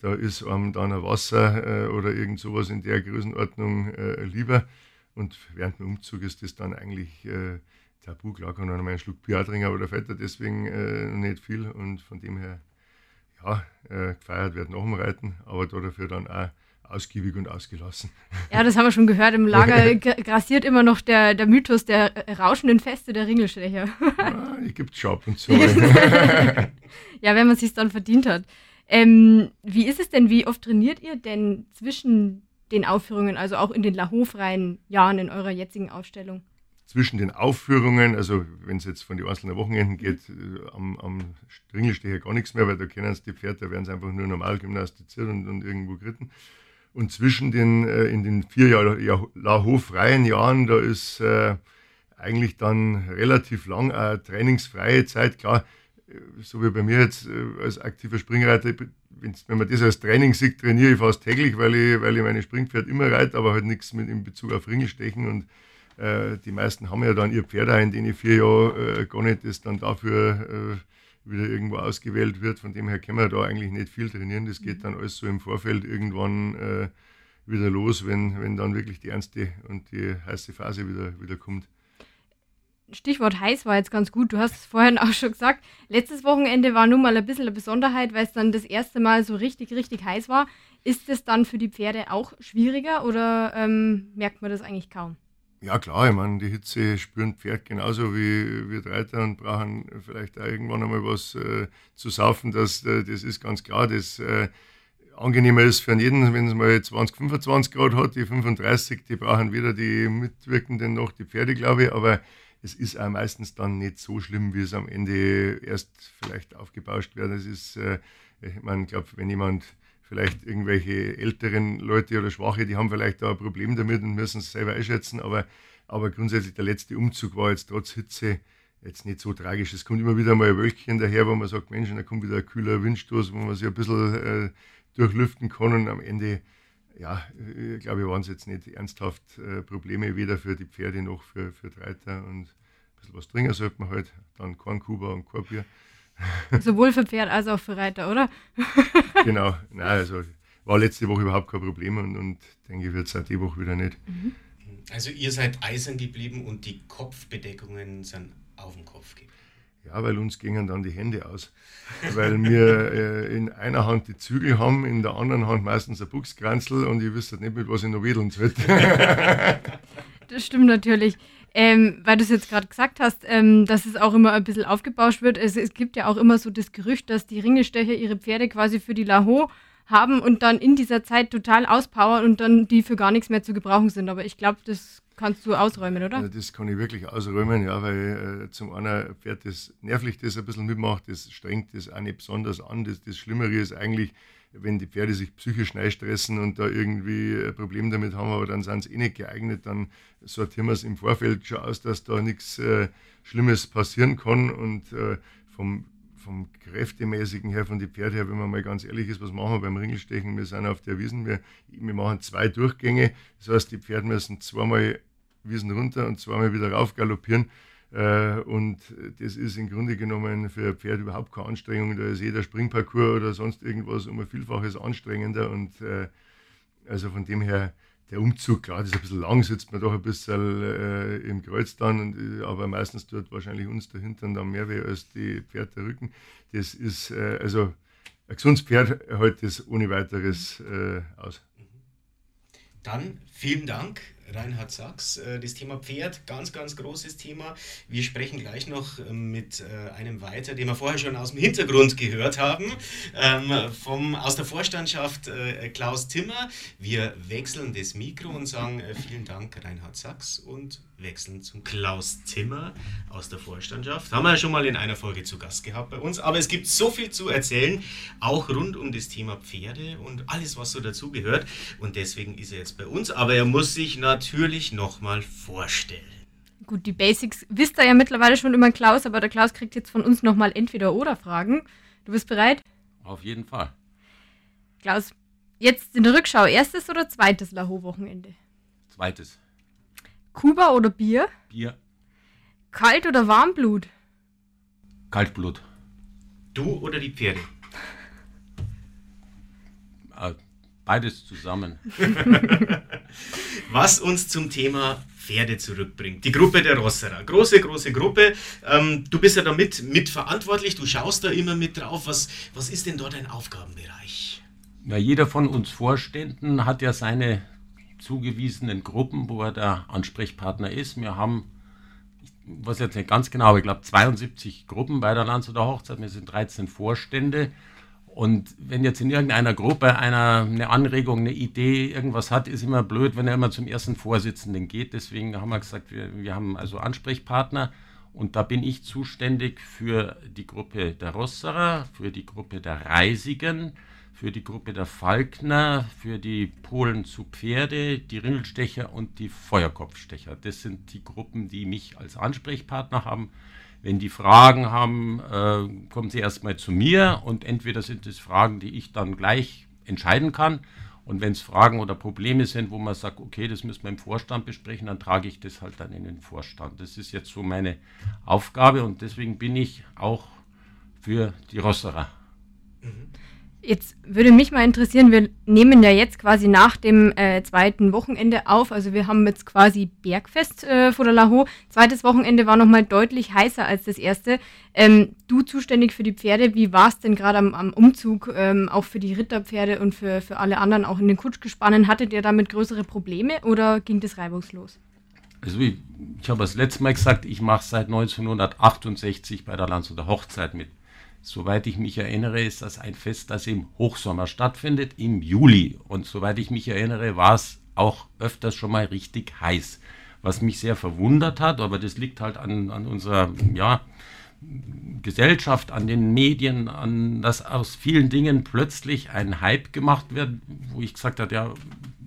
da ist einem dann ein Wasser äh, oder irgend sowas in der Größenordnung äh, lieber. Und während dem Umzug ist das dann eigentlich äh, tabu. Klar kann man einen Schluck Bier trinken, aber da fällt er deswegen äh, nicht viel. Und von dem her, ja, äh, gefeiert wird nach dem Reiten, aber da dafür dann auch ausgiebig und ausgelassen. Ja, das haben wir schon gehört. Im Lager grassiert immer noch der, der Mythos der rauschenden Feste der Ringelstecher. Ja, die gibt es schon ab und zu. ja, wenn man es sich dann verdient hat. Ähm, wie ist es denn, wie oft trainiert ihr denn zwischen den Aufführungen, also auch in den lahofreien Jahren in eurer jetzigen Aufstellung? Zwischen den Aufführungen, also wenn es jetzt von den einzelnen Wochenenden geht, äh, am, am Stringel stehe gar nichts mehr, weil da kennen es die Pferde, da werden sie einfach nur normal gymnastiziert und, und irgendwo geritten. Und zwischen den, äh, in den vier Jahr, Jahr, lahofreien Jahren, da ist äh, eigentlich dann relativ lang äh, trainingsfreie Zeit. Klar, so wie bei mir jetzt äh, als aktiver Springreiter, wenn man das als Training sieht, trainiere ich fast täglich, weil ich, weil ich meine Springpferd immer reite, aber halt nichts mit in Bezug auf Ringelstechen. Und äh, die meisten haben ja dann ihr Pferd ein, denen ich vier Jahre äh, gar nicht das dann dafür äh, wieder irgendwo ausgewählt wird. Von dem her können wir da eigentlich nicht viel trainieren. Das geht dann alles so im Vorfeld irgendwann äh, wieder los, wenn, wenn dann wirklich die ernste und die heiße Phase wieder, wieder kommt. Stichwort heiß war jetzt ganz gut. Du hast es vorhin auch schon gesagt. Letztes Wochenende war nun mal ein bisschen eine Besonderheit, weil es dann das erste Mal so richtig, richtig heiß war. Ist es dann für die Pferde auch schwieriger oder ähm, merkt man das eigentlich kaum? Ja klar, ich meine, die Hitze spüren Pferd genauso wie wir Reiter und brauchen vielleicht auch irgendwann einmal was äh, zu saufen. Das, äh, das ist ganz klar. Das äh, angenehmer ist für jeden, wenn es mal 20, 25 Grad hat. Die 35, die brauchen weder die Mitwirkenden noch die Pferde, glaube ich. Aber es ist auch meistens dann nicht so schlimm, wie es am Ende erst vielleicht aufgebauscht wird. Es ist, äh, ich meine, glaube, wenn jemand vielleicht irgendwelche älteren Leute oder Schwache, die haben vielleicht da ein Problem damit und müssen es selber einschätzen, aber, aber grundsätzlich der letzte Umzug war jetzt trotz Hitze jetzt nicht so tragisch. Es kommt immer wieder mal ein Wölkchen daher, wo man sagt, Mensch, da kommt wieder ein kühler Windstoß, wo man sich ein bisschen äh, durchlüften kann und am Ende ja, ich äh, glaube, waren es jetzt nicht ernsthaft äh, Probleme, weder für die Pferde noch für, für die Reiter. Und ein bisschen was trinken sollte man halt. Dann kein Kuba und kein Bier. Sowohl für Pferd als auch für Reiter, oder? genau. Nein, also war letzte Woche überhaupt kein Problem und, und denke ich, wird es seit die Woche wieder nicht. Mhm. Also ihr seid eisern geblieben und die Kopfbedeckungen sind auf dem Kopf geblieben. Ja, weil uns gingen dann die Hände aus. Weil wir äh, in einer Hand die Zügel haben, in der anderen Hand meistens ein Buchskranzel und ich wüsste nicht, mit was ich noch wedeln soll. das stimmt natürlich. Ähm, weil du es jetzt gerade gesagt hast, ähm, dass es auch immer ein bisschen aufgebauscht wird. Es, es, gibt ja auch immer so das Gerücht, dass die Ringestecher ihre Pferde quasi für die Laho haben und dann in dieser Zeit total auspowern und dann die für gar nichts mehr zu gebrauchen sind. Aber ich glaube, das kannst du ausräumen, oder? Das kann ich wirklich ausräumen, ja, weil äh, zum einen Pferd das nervlich das ein bisschen mitmacht, das strengt das auch nicht besonders an. Das, das Schlimmere ist eigentlich, wenn die Pferde sich psychisch stressen und da irgendwie ein Problem damit haben, aber dann sind sie eh nicht geeignet, dann sortieren wir es im Vorfeld schon aus, dass da nichts äh, Schlimmes passieren kann und äh, vom vom Kräftemäßigen her, von den Pferden her, wenn man mal ganz ehrlich ist, was machen wir beim Ringelstechen? Wir sind auf der Wiesen, wir, wir machen zwei Durchgänge. Das heißt, die Pferde müssen zweimal Wiesen runter und zweimal wieder rauf galoppieren. Äh, und das ist im Grunde genommen für ein Pferd überhaupt keine Anstrengung. Da ist jeder Springparcours oder sonst irgendwas um ein Vielfaches anstrengender. Und äh, also von dem her, der Umzug, klar, das ist ein bisschen lang, sitzt man doch ein bisschen äh, im Kreuz dann, und, aber meistens tut wahrscheinlich uns der Hintern dann mehr weh als die Pferd der Rücken. Das ist, äh, also ein gesundes Pferd hält das ohne weiteres äh, aus. Dann vielen Dank Reinhard Sachs. Äh, das Thema Pferd, ganz, ganz großes Thema. Wir sprechen gleich noch ähm, mit äh, einem weiter, den wir vorher schon aus dem Hintergrund gehört haben, ähm, vom, aus der Vorstandschaft äh, Klaus Timmer. Wir wechseln das Mikro und sagen vielen Dank, Reinhard Sachs, und wechseln zum Klaus Timmer aus der Vorstandschaft. Haben wir ja schon mal in einer Folge zu Gast gehabt bei uns, aber es gibt so viel zu erzählen, auch rund um das Thema Pferde und alles, was so dazugehört. Und deswegen ist er jetzt bei uns, aber er muss sich natürlich nochmal vorstellen. Gut, die Basics wisst ihr ja mittlerweile schon immer Klaus, aber der Klaus kriegt jetzt von uns nochmal entweder oder Fragen. Du bist bereit? Auf jeden Fall. Klaus, jetzt in der Rückschau, erstes oder zweites Laho-Wochenende? Zweites. Kuba oder Bier? Bier. Kalt oder Warmblut? Kaltblut. Du oder die Pferde? Äh, beides zusammen. Was uns zum Thema Pferde zurückbringt. Die Gruppe der Rosserer. Große, große Gruppe. Ähm, du bist ja damit mitverantwortlich, du schaust da immer mit drauf. Was, was ist denn dort dein Aufgabenbereich? Ja, jeder von uns Vorständen hat ja seine zugewiesenen Gruppen, wo er der Ansprechpartner ist. Wir haben, ich weiß jetzt nicht ganz genau, aber ich glaube 72 Gruppen bei der Landshuter Hochzeit. Wir sind 13 Vorstände. Und wenn jetzt in irgendeiner Gruppe einer eine Anregung, eine Idee, irgendwas hat, ist immer blöd, wenn er immer zum ersten Vorsitzenden geht. Deswegen haben wir gesagt, wir, wir haben also Ansprechpartner. Und da bin ich zuständig für die Gruppe der Rosserer, für die Gruppe der Reisigen, für die Gruppe der Falkner, für die Polen zu Pferde, die Ringelstecher und die Feuerkopfstecher. Das sind die Gruppen, die mich als Ansprechpartner haben. Wenn die Fragen haben, äh, kommen sie erstmal zu mir und entweder sind es Fragen, die ich dann gleich entscheiden kann. Und wenn es Fragen oder Probleme sind, wo man sagt, okay, das müssen wir im Vorstand besprechen, dann trage ich das halt dann in den Vorstand. Das ist jetzt so meine Aufgabe und deswegen bin ich auch für die Rosserer. Mhm. Jetzt würde mich mal interessieren, wir nehmen ja jetzt quasi nach dem äh, zweiten Wochenende auf. Also wir haben jetzt quasi Bergfest äh, vor der Laho. Zweites Wochenende war nochmal deutlich heißer als das erste. Ähm, du zuständig für die Pferde, wie war es denn gerade am, am, Umzug, ähm, auch für die Ritterpferde und für, für alle anderen, auch in den Kutschgespannen? Hattet ihr damit größere Probleme oder ging das reibungslos? Also ich, ich habe das letzte Mal gesagt, ich mache seit 1968 bei der Landshuter Hochzeit mit Soweit ich mich erinnere, ist das ein Fest, das im Hochsommer stattfindet, im Juli. Und soweit ich mich erinnere, war es auch öfters schon mal richtig heiß. Was mich sehr verwundert hat, aber das liegt halt an, an unserer ja, Gesellschaft, an den Medien, an dass aus vielen Dingen plötzlich ein Hype gemacht wird, wo ich gesagt habe, ja,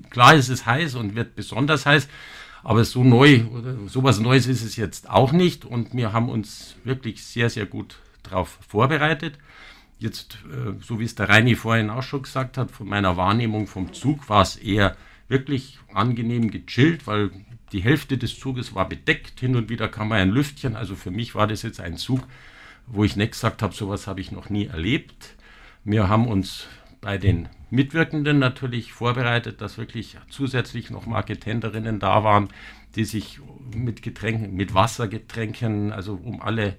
klar ist es heiß und wird besonders heiß, aber so neu oder sowas Neues ist es jetzt auch nicht und wir haben uns wirklich sehr, sehr gut darauf vorbereitet. Jetzt, äh, so wie es der Reini vorhin auch schon gesagt hat, von meiner Wahrnehmung vom Zug war es eher wirklich angenehm gechillt, weil die Hälfte des Zuges war bedeckt. Hin und wieder kam ein Lüftchen. Also für mich war das jetzt ein Zug, wo ich nicht gesagt habe, sowas habe ich noch nie erlebt. Wir haben uns bei den Mitwirkenden natürlich vorbereitet, dass wirklich zusätzlich noch Marketenderinnen da waren, die sich mit Getränken, mit Wassergetränken, also um alle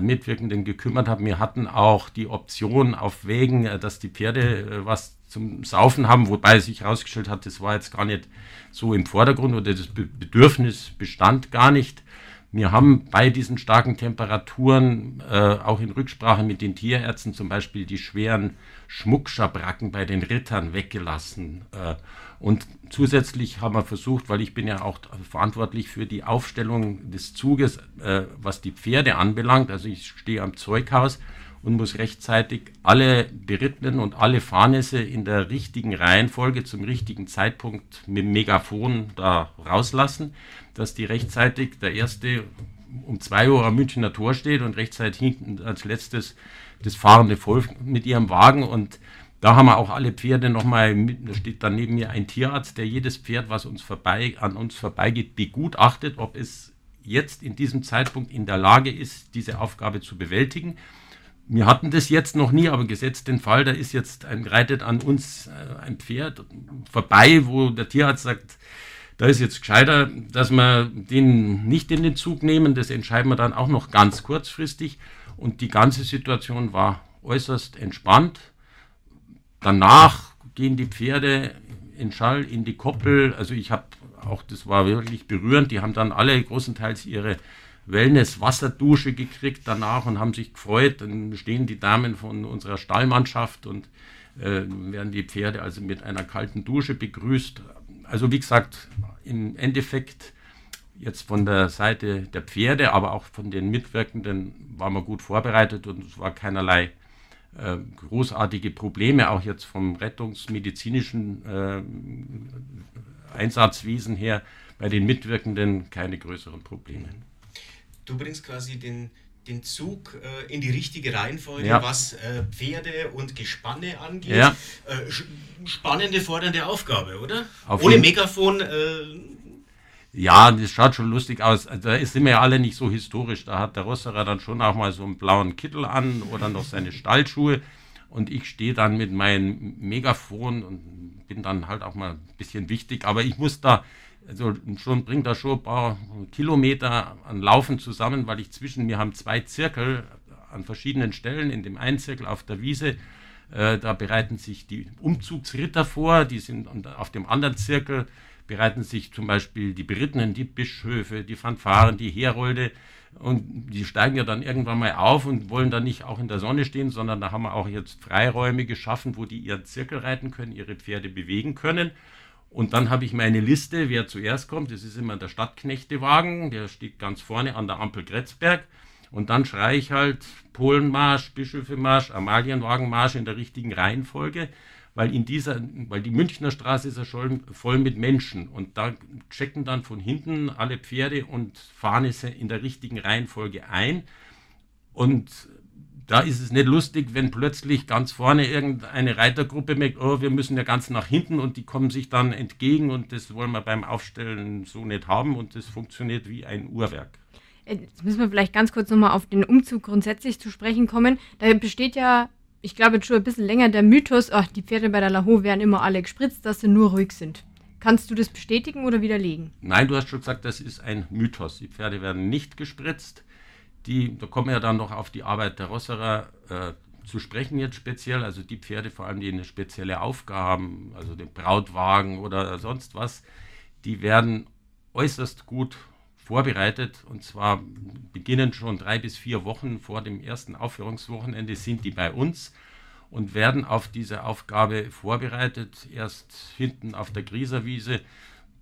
Mitwirkenden gekümmert haben. Wir hatten auch die Option auf Wegen, äh, dass die Pferde äh, was zum Saufen haben, wobei sich herausgestellt hat, das war jetzt gar nicht so im Vordergrund oder das Bedürfnis bestand gar nicht. Wir haben bei diesen starken Temperaturen äh, auch in Rücksprache mit den Tierärzten zum Beispiel die schweren Schmuckschabracken bei den Rittern weggelassen. Äh, und zusätzlich haben wir versucht, weil ich bin ja auch verantwortlich für die Aufstellung des Zuges, äh, was die Pferde anbelangt. Also ich stehe am Zeughaus und muss rechtzeitig alle Berittenen und alle Fahrnisse in der richtigen Reihenfolge zum richtigen Zeitpunkt mit dem Megafon da rauslassen, dass die rechtzeitig der erste um 2 Uhr am Münchner Tor steht und rechtzeitig hinten als letztes das fahrende Volk mit ihrem Wagen und da haben wir auch alle Pferde nochmal, da steht dann neben mir ein Tierarzt, der jedes Pferd, was uns vorbei, an uns vorbeigeht, begutachtet, ob es jetzt in diesem Zeitpunkt in der Lage ist, diese Aufgabe zu bewältigen. Wir hatten das jetzt noch nie, aber gesetzt den Fall, da ist jetzt ein, reitet an uns äh, ein Pferd vorbei, wo der Tierarzt sagt, da ist jetzt gescheiter, dass wir den nicht in den Zug nehmen. Das entscheiden wir dann auch noch ganz kurzfristig. Und die ganze Situation war äußerst entspannt. Danach gehen die Pferde in Schall in die Koppel. Also ich habe auch, das war wirklich berührend, die haben dann alle großenteils ihre Wellness-Wasserdusche gekriegt danach und haben sich gefreut. Dann stehen die Damen von unserer Stallmannschaft und äh, werden die Pferde also mit einer kalten Dusche begrüßt. Also wie gesagt, im Endeffekt jetzt von der Seite der Pferde, aber auch von den Mitwirkenden waren wir gut vorbereitet und es war keinerlei großartige Probleme, auch jetzt vom rettungsmedizinischen äh, Einsatzwesen her, bei den Mitwirkenden keine größeren Probleme. Du bringst quasi den, den Zug äh, in die richtige Reihenfolge, ja. was äh, Pferde und Gespanne angeht. Ja. Äh, spannende, fordernde Aufgabe, oder? Auf Ohne Megafon äh, ja, das schaut schon lustig aus. Also, da sind wir ja alle nicht so historisch. Da hat der Rosserer dann schon auch mal so einen blauen Kittel an oder noch seine Stallschuhe. Und ich stehe dann mit meinem Megafon und bin dann halt auch mal ein bisschen wichtig. Aber ich muss da, also schon bringt da schon ein paar Kilometer an Laufen zusammen, weil ich zwischen mir haben zwei Zirkel an verschiedenen Stellen. In dem einen Zirkel auf der Wiese, äh, da bereiten sich die Umzugsritter vor. Die sind auf dem anderen Zirkel bereiten sich zum Beispiel die Berittenen, die Bischöfe, die Fanfaren, die Herolde und die steigen ja dann irgendwann mal auf und wollen dann nicht auch in der Sonne stehen, sondern da haben wir auch jetzt Freiräume geschaffen, wo die ihren Zirkel reiten können, ihre Pferde bewegen können. Und dann habe ich meine Liste, wer zuerst kommt. Das ist immer der Stadtknechtewagen, der steht ganz vorne an der Ampel Gretzberg. Und dann schreie ich halt Polenmarsch, Bischöfemarsch, Amalienwagenmarsch in der richtigen Reihenfolge weil in dieser, weil die Münchner Straße ist ja schon voll mit Menschen und da checken dann von hinten alle Pferde und fahren es in der richtigen Reihenfolge ein. Und da ist es nicht lustig, wenn plötzlich ganz vorne irgendeine Reitergruppe merkt, oh, wir müssen ja ganz nach hinten und die kommen sich dann entgegen und das wollen wir beim Aufstellen so nicht haben und das funktioniert wie ein Uhrwerk. Jetzt müssen wir vielleicht ganz kurz nochmal auf den Umzug grundsätzlich zu sprechen kommen. Da besteht ja ich glaube jetzt schon ein bisschen länger, der Mythos, ach, die Pferde bei der Laho werden immer alle gespritzt, dass sie nur ruhig sind. Kannst du das bestätigen oder widerlegen? Nein, du hast schon gesagt, das ist ein Mythos. Die Pferde werden nicht gespritzt. Die, da kommen wir ja dann noch auf die Arbeit der Rosserer äh, zu sprechen jetzt speziell. Also die Pferde, vor allem die eine spezielle Aufgabe haben, also den Brautwagen oder sonst was, die werden äußerst gut vorbereitet. Und zwar beginnen schon drei bis vier Wochen vor dem ersten Aufführungswochenende sind die bei uns und werden auf diese Aufgabe vorbereitet. Erst hinten auf der Grieserwiese,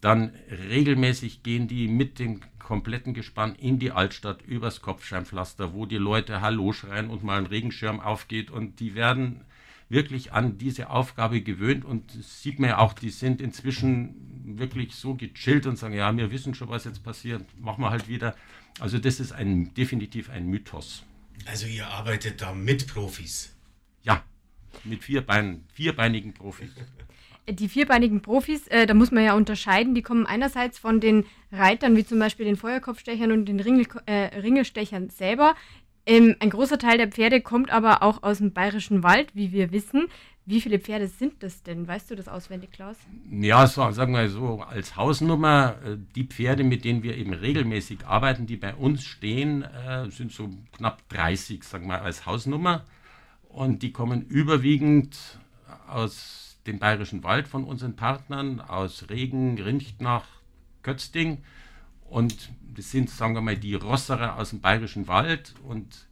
dann regelmäßig gehen die mit dem kompletten Gespann in die Altstadt übers Kopfsteinpflaster, wo die Leute Hallo schreien und mal ein Regenschirm aufgeht. Und die werden wirklich an diese Aufgabe gewöhnt und sieht man ja auch, die sind inzwischen wirklich so gechillt und sagen, ja, wir wissen schon, was jetzt passiert, machen wir halt wieder. Also das ist ein, definitiv ein Mythos. Also ihr arbeitet da mit Profis? Ja, mit vier Beinen, vierbeinigen Profis. Die vierbeinigen Profis, äh, da muss man ja unterscheiden, die kommen einerseits von den Reitern, wie zum Beispiel den Feuerkopfstechern und den Ringel, äh, Ringelstechern selber, ähm, ein großer Teil der Pferde kommt aber auch aus dem Bayerischen Wald, wie wir wissen. Wie viele Pferde sind das denn? Weißt du das auswendig, Klaus? Ja, so, sagen wir so, als Hausnummer, äh, die Pferde, mit denen wir eben regelmäßig arbeiten, die bei uns stehen, äh, sind so knapp 30, sagen wir als Hausnummer. Und die kommen überwiegend aus dem Bayerischen Wald von unseren Partnern, aus Regen, Rindnach, Kötzding. Und das sind, sagen wir mal, die Rosserer aus dem Bayerischen Wald. Und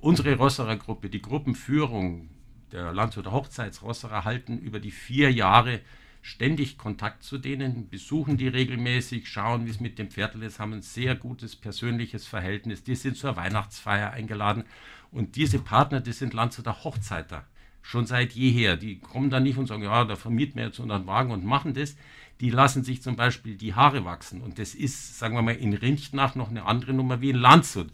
unsere Rosserer Gruppe, die Gruppenführung der Landshuter Hochzeitsrosserer, halten über die vier Jahre ständig Kontakt zu denen, besuchen die regelmäßig, schauen, wie es mit dem Pferdl ist, haben ein sehr gutes persönliches Verhältnis. Die sind zur Weihnachtsfeier eingeladen. Und diese Partner, das sind Landshuter Hochzeiter. Schon seit jeher. Die kommen da nicht und sagen, ja, da vermieten wir jetzt unseren Wagen und machen das die lassen sich zum Beispiel die Haare wachsen. Und das ist, sagen wir mal, in Rinchnach noch eine andere Nummer wie in Landshut.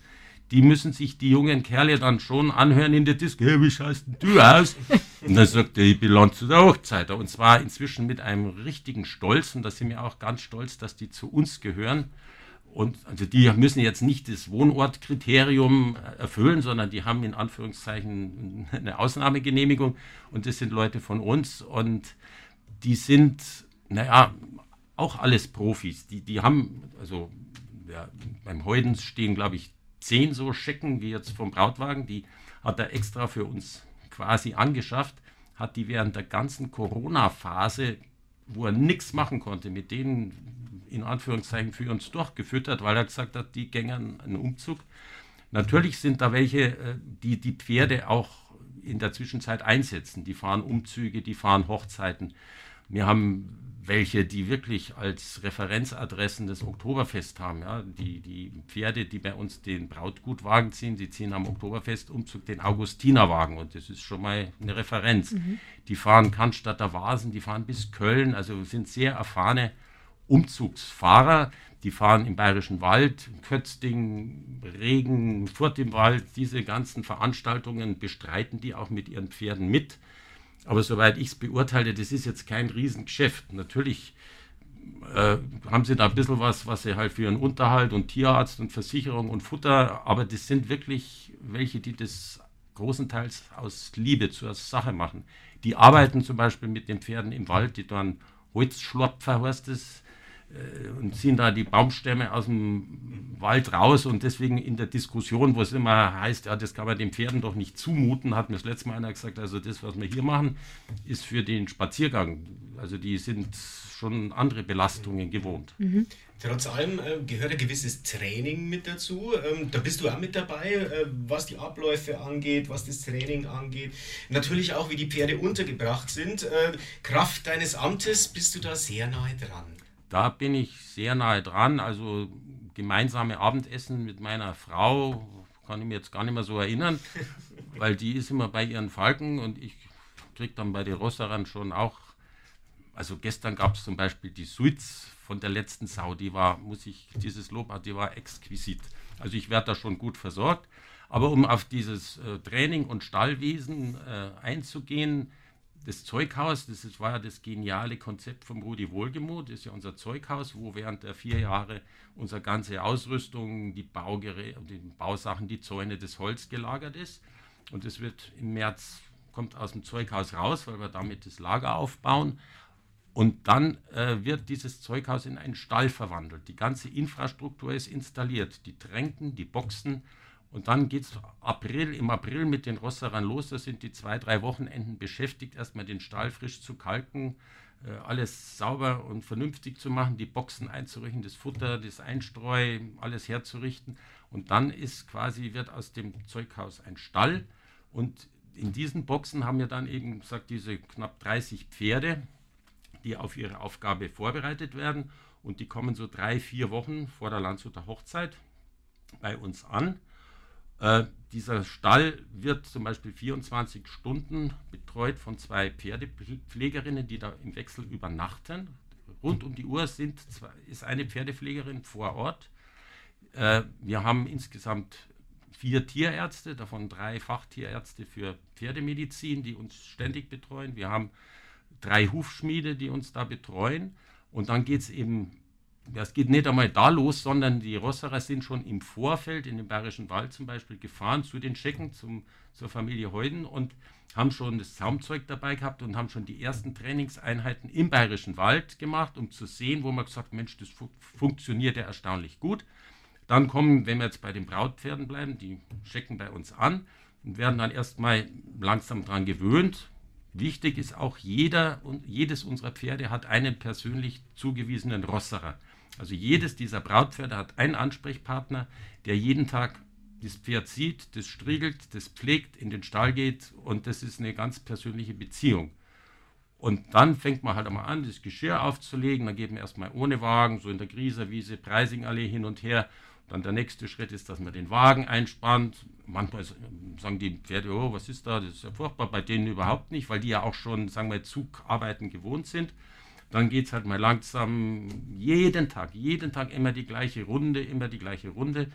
Die müssen sich die jungen Kerle dann schon anhören in der Disco. Hey, wie schaust du aus? Und dann sagt er, ich bin zu der Hochzeit. Und zwar inzwischen mit einem richtigen Stolz. Und da sind wir auch ganz stolz, dass die zu uns gehören. Und also die müssen jetzt nicht das Wohnortkriterium erfüllen, sondern die haben in Anführungszeichen eine Ausnahmegenehmigung. Und das sind Leute von uns. Und die sind naja, auch alles Profis. Die, die haben, also ja, beim Heudens stehen, glaube ich, zehn so Schecken wie jetzt vom Brautwagen. Die hat er extra für uns quasi angeschafft, hat die während der ganzen Corona-Phase, wo er nichts machen konnte, mit denen in Anführungszeichen für uns durchgefüttert, weil er gesagt hat, die gängern einen Umzug. Natürlich sind da welche, äh, die die Pferde auch in der Zwischenzeit einsetzen. Die fahren Umzüge, die fahren Hochzeiten. Wir haben welche, die wirklich als Referenzadressen das Oktoberfest haben. Ja? Die, die Pferde, die bei uns den Brautgutwagen ziehen, die ziehen am Oktoberfestumzug den Augustinerwagen und das ist schon mal eine Referenz. Mhm. Die fahren Cannstatter Vasen, die fahren bis Köln, also sind sehr erfahrene Umzugsfahrer. Die fahren im Bayerischen Wald, Kötzding, Regen, Furt im Wald, diese ganzen Veranstaltungen bestreiten die auch mit ihren Pferden mit. Aber soweit ich es beurteile, das ist jetzt kein Riesengeschäft. Natürlich äh, haben sie da ein bisschen was, was sie halt für ihren Unterhalt und Tierarzt und Versicherung und Futter, aber das sind wirklich welche, die das großenteils aus Liebe zur Sache machen. Die arbeiten zum Beispiel mit den Pferden im Wald, die dann Holzschlopfer heißt es, und ziehen da die Baumstämme aus dem Wald raus und deswegen in der Diskussion, wo es immer heißt, ja, das kann man den Pferden doch nicht zumuten, hat mir das letzte Mal einer gesagt, also das, was wir hier machen, ist für den Spaziergang. Also die sind schon andere Belastungen gewohnt. Mhm. Trotz allem äh, gehört ein gewisses Training mit dazu. Ähm, da bist du auch mit dabei, äh, was die Abläufe angeht, was das Training angeht. Natürlich auch, wie die Pferde untergebracht sind. Äh, Kraft deines Amtes bist du da sehr nahe dran. Da bin ich sehr nahe dran. Also gemeinsame Abendessen mit meiner Frau kann ich mir jetzt gar nicht mehr so erinnern, weil die ist immer bei ihren Falken und ich kriege dann bei den Rosserern schon auch. Also gestern gab es zum Beispiel die Suiz von der letzten Sau, die war, muss ich dieses Lob, die war exquisit. Also ich werde da schon gut versorgt. Aber um auf dieses äh, Training und Stallwesen äh, einzugehen, das Zeughaus, das ist, war ja das geniale Konzept von Rudi Wohlgemuth, das ist ja unser Zeughaus, wo während der vier Jahre unsere ganze Ausrüstung, die Baugeräte, die Bausachen, die Zäune, das Holz gelagert ist. Und es wird im März, kommt aus dem Zeughaus raus, weil wir damit das Lager aufbauen. Und dann äh, wird dieses Zeughaus in einen Stall verwandelt. Die ganze Infrastruktur ist installiert. Die Tränken, die Boxen, und dann geht es April, im April mit den Rosserern los. Da sind die zwei, drei Wochenenden beschäftigt, erstmal den Stall frisch zu kalken, äh, alles sauber und vernünftig zu machen, die Boxen einzurichten, das Futter, das Einstreu, alles herzurichten. Und dann ist quasi, wird aus dem Zeughaus ein Stall. Und in diesen Boxen haben wir dann eben gesagt, diese knapp 30 Pferde, die auf ihre Aufgabe vorbereitet werden. Und die kommen so drei, vier Wochen vor der Landshuter Hochzeit bei uns an äh, dieser Stall wird zum Beispiel 24 Stunden betreut von zwei Pferdepflegerinnen, die da im Wechsel übernachten. Rund um die Uhr sind, ist eine Pferdepflegerin vor Ort. Äh, wir haben insgesamt vier Tierärzte, davon drei Fachtierärzte für Pferdemedizin, die uns ständig betreuen. Wir haben drei Hufschmiede, die uns da betreuen. Und dann geht es eben das geht nicht einmal da los, sondern die Rosserer sind schon im Vorfeld in den Bayerischen Wald zum Beispiel gefahren zu den Schecken, zum, zur Familie Heuden und haben schon das Zaumzeug dabei gehabt und haben schon die ersten Trainingseinheiten im Bayerischen Wald gemacht, um zu sehen, wo man gesagt Mensch, das fu funktioniert ja erstaunlich gut. Dann kommen, wenn wir jetzt bei den Brautpferden bleiben, die Schecken bei uns an und werden dann erstmal langsam daran gewöhnt, Wichtig ist auch, jeder und jedes unserer Pferde hat einen persönlich zugewiesenen Rosserer. Also jedes dieser Brautpferde hat einen Ansprechpartner, der jeden Tag das Pferd sieht, das striegelt, das pflegt, in den Stall geht und das ist eine ganz persönliche Beziehung. Und dann fängt man halt einmal an, das Geschirr aufzulegen. Dann geht man erstmal ohne Wagen, so in der Grieserwiese, Preisingallee hin und her. Dann der nächste Schritt ist, dass man den Wagen einspannt. Manchmal sagen die Pferde, oh, was ist da? Das ist ja furchtbar. Bei denen überhaupt nicht, weil die ja auch schon, sagen wir, Zugarbeiten gewohnt sind. Dann geht es halt mal langsam jeden Tag, jeden Tag immer die gleiche Runde, immer die gleiche Runde.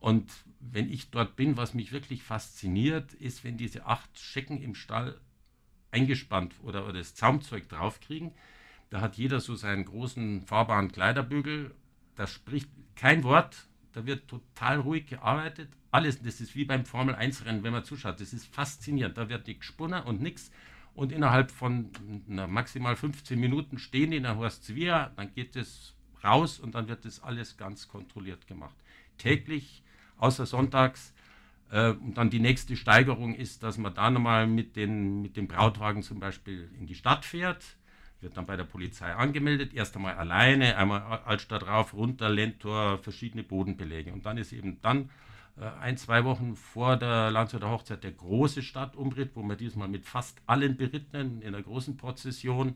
Und wenn ich dort bin, was mich wirklich fasziniert, ist, wenn diese acht Schecken im Stall eingespannt oder, oder das Zaumzeug draufkriegen. Da hat jeder so seinen großen fahrbaren Kleiderbügel. Da spricht kein Wort. Da wird total ruhig gearbeitet. Alles, das ist wie beim Formel-1-Rennen, wenn man zuschaut. Das ist faszinierend. Da wird nicht gesponnen und nichts. Und innerhalb von na, maximal 15 Minuten stehen die in der Horst Zwier, dann geht es raus und dann wird das alles ganz kontrolliert gemacht. Täglich, außer sonntags. Äh, und dann die nächste Steigerung ist, dass man da nochmal mit mit dem Brautwagen zum Beispiel in die Stadt fährt, wird dann bei der Polizei angemeldet, erst einmal alleine, einmal Altstadt rauf, runter, Lentor, verschiedene Bodenbeläge. Und dann ist eben dann ein, zwei Wochen vor der Landshuter Hochzeit der große Stadtumritt, wo wir diesmal mit fast allen Berittenen in der großen Prozession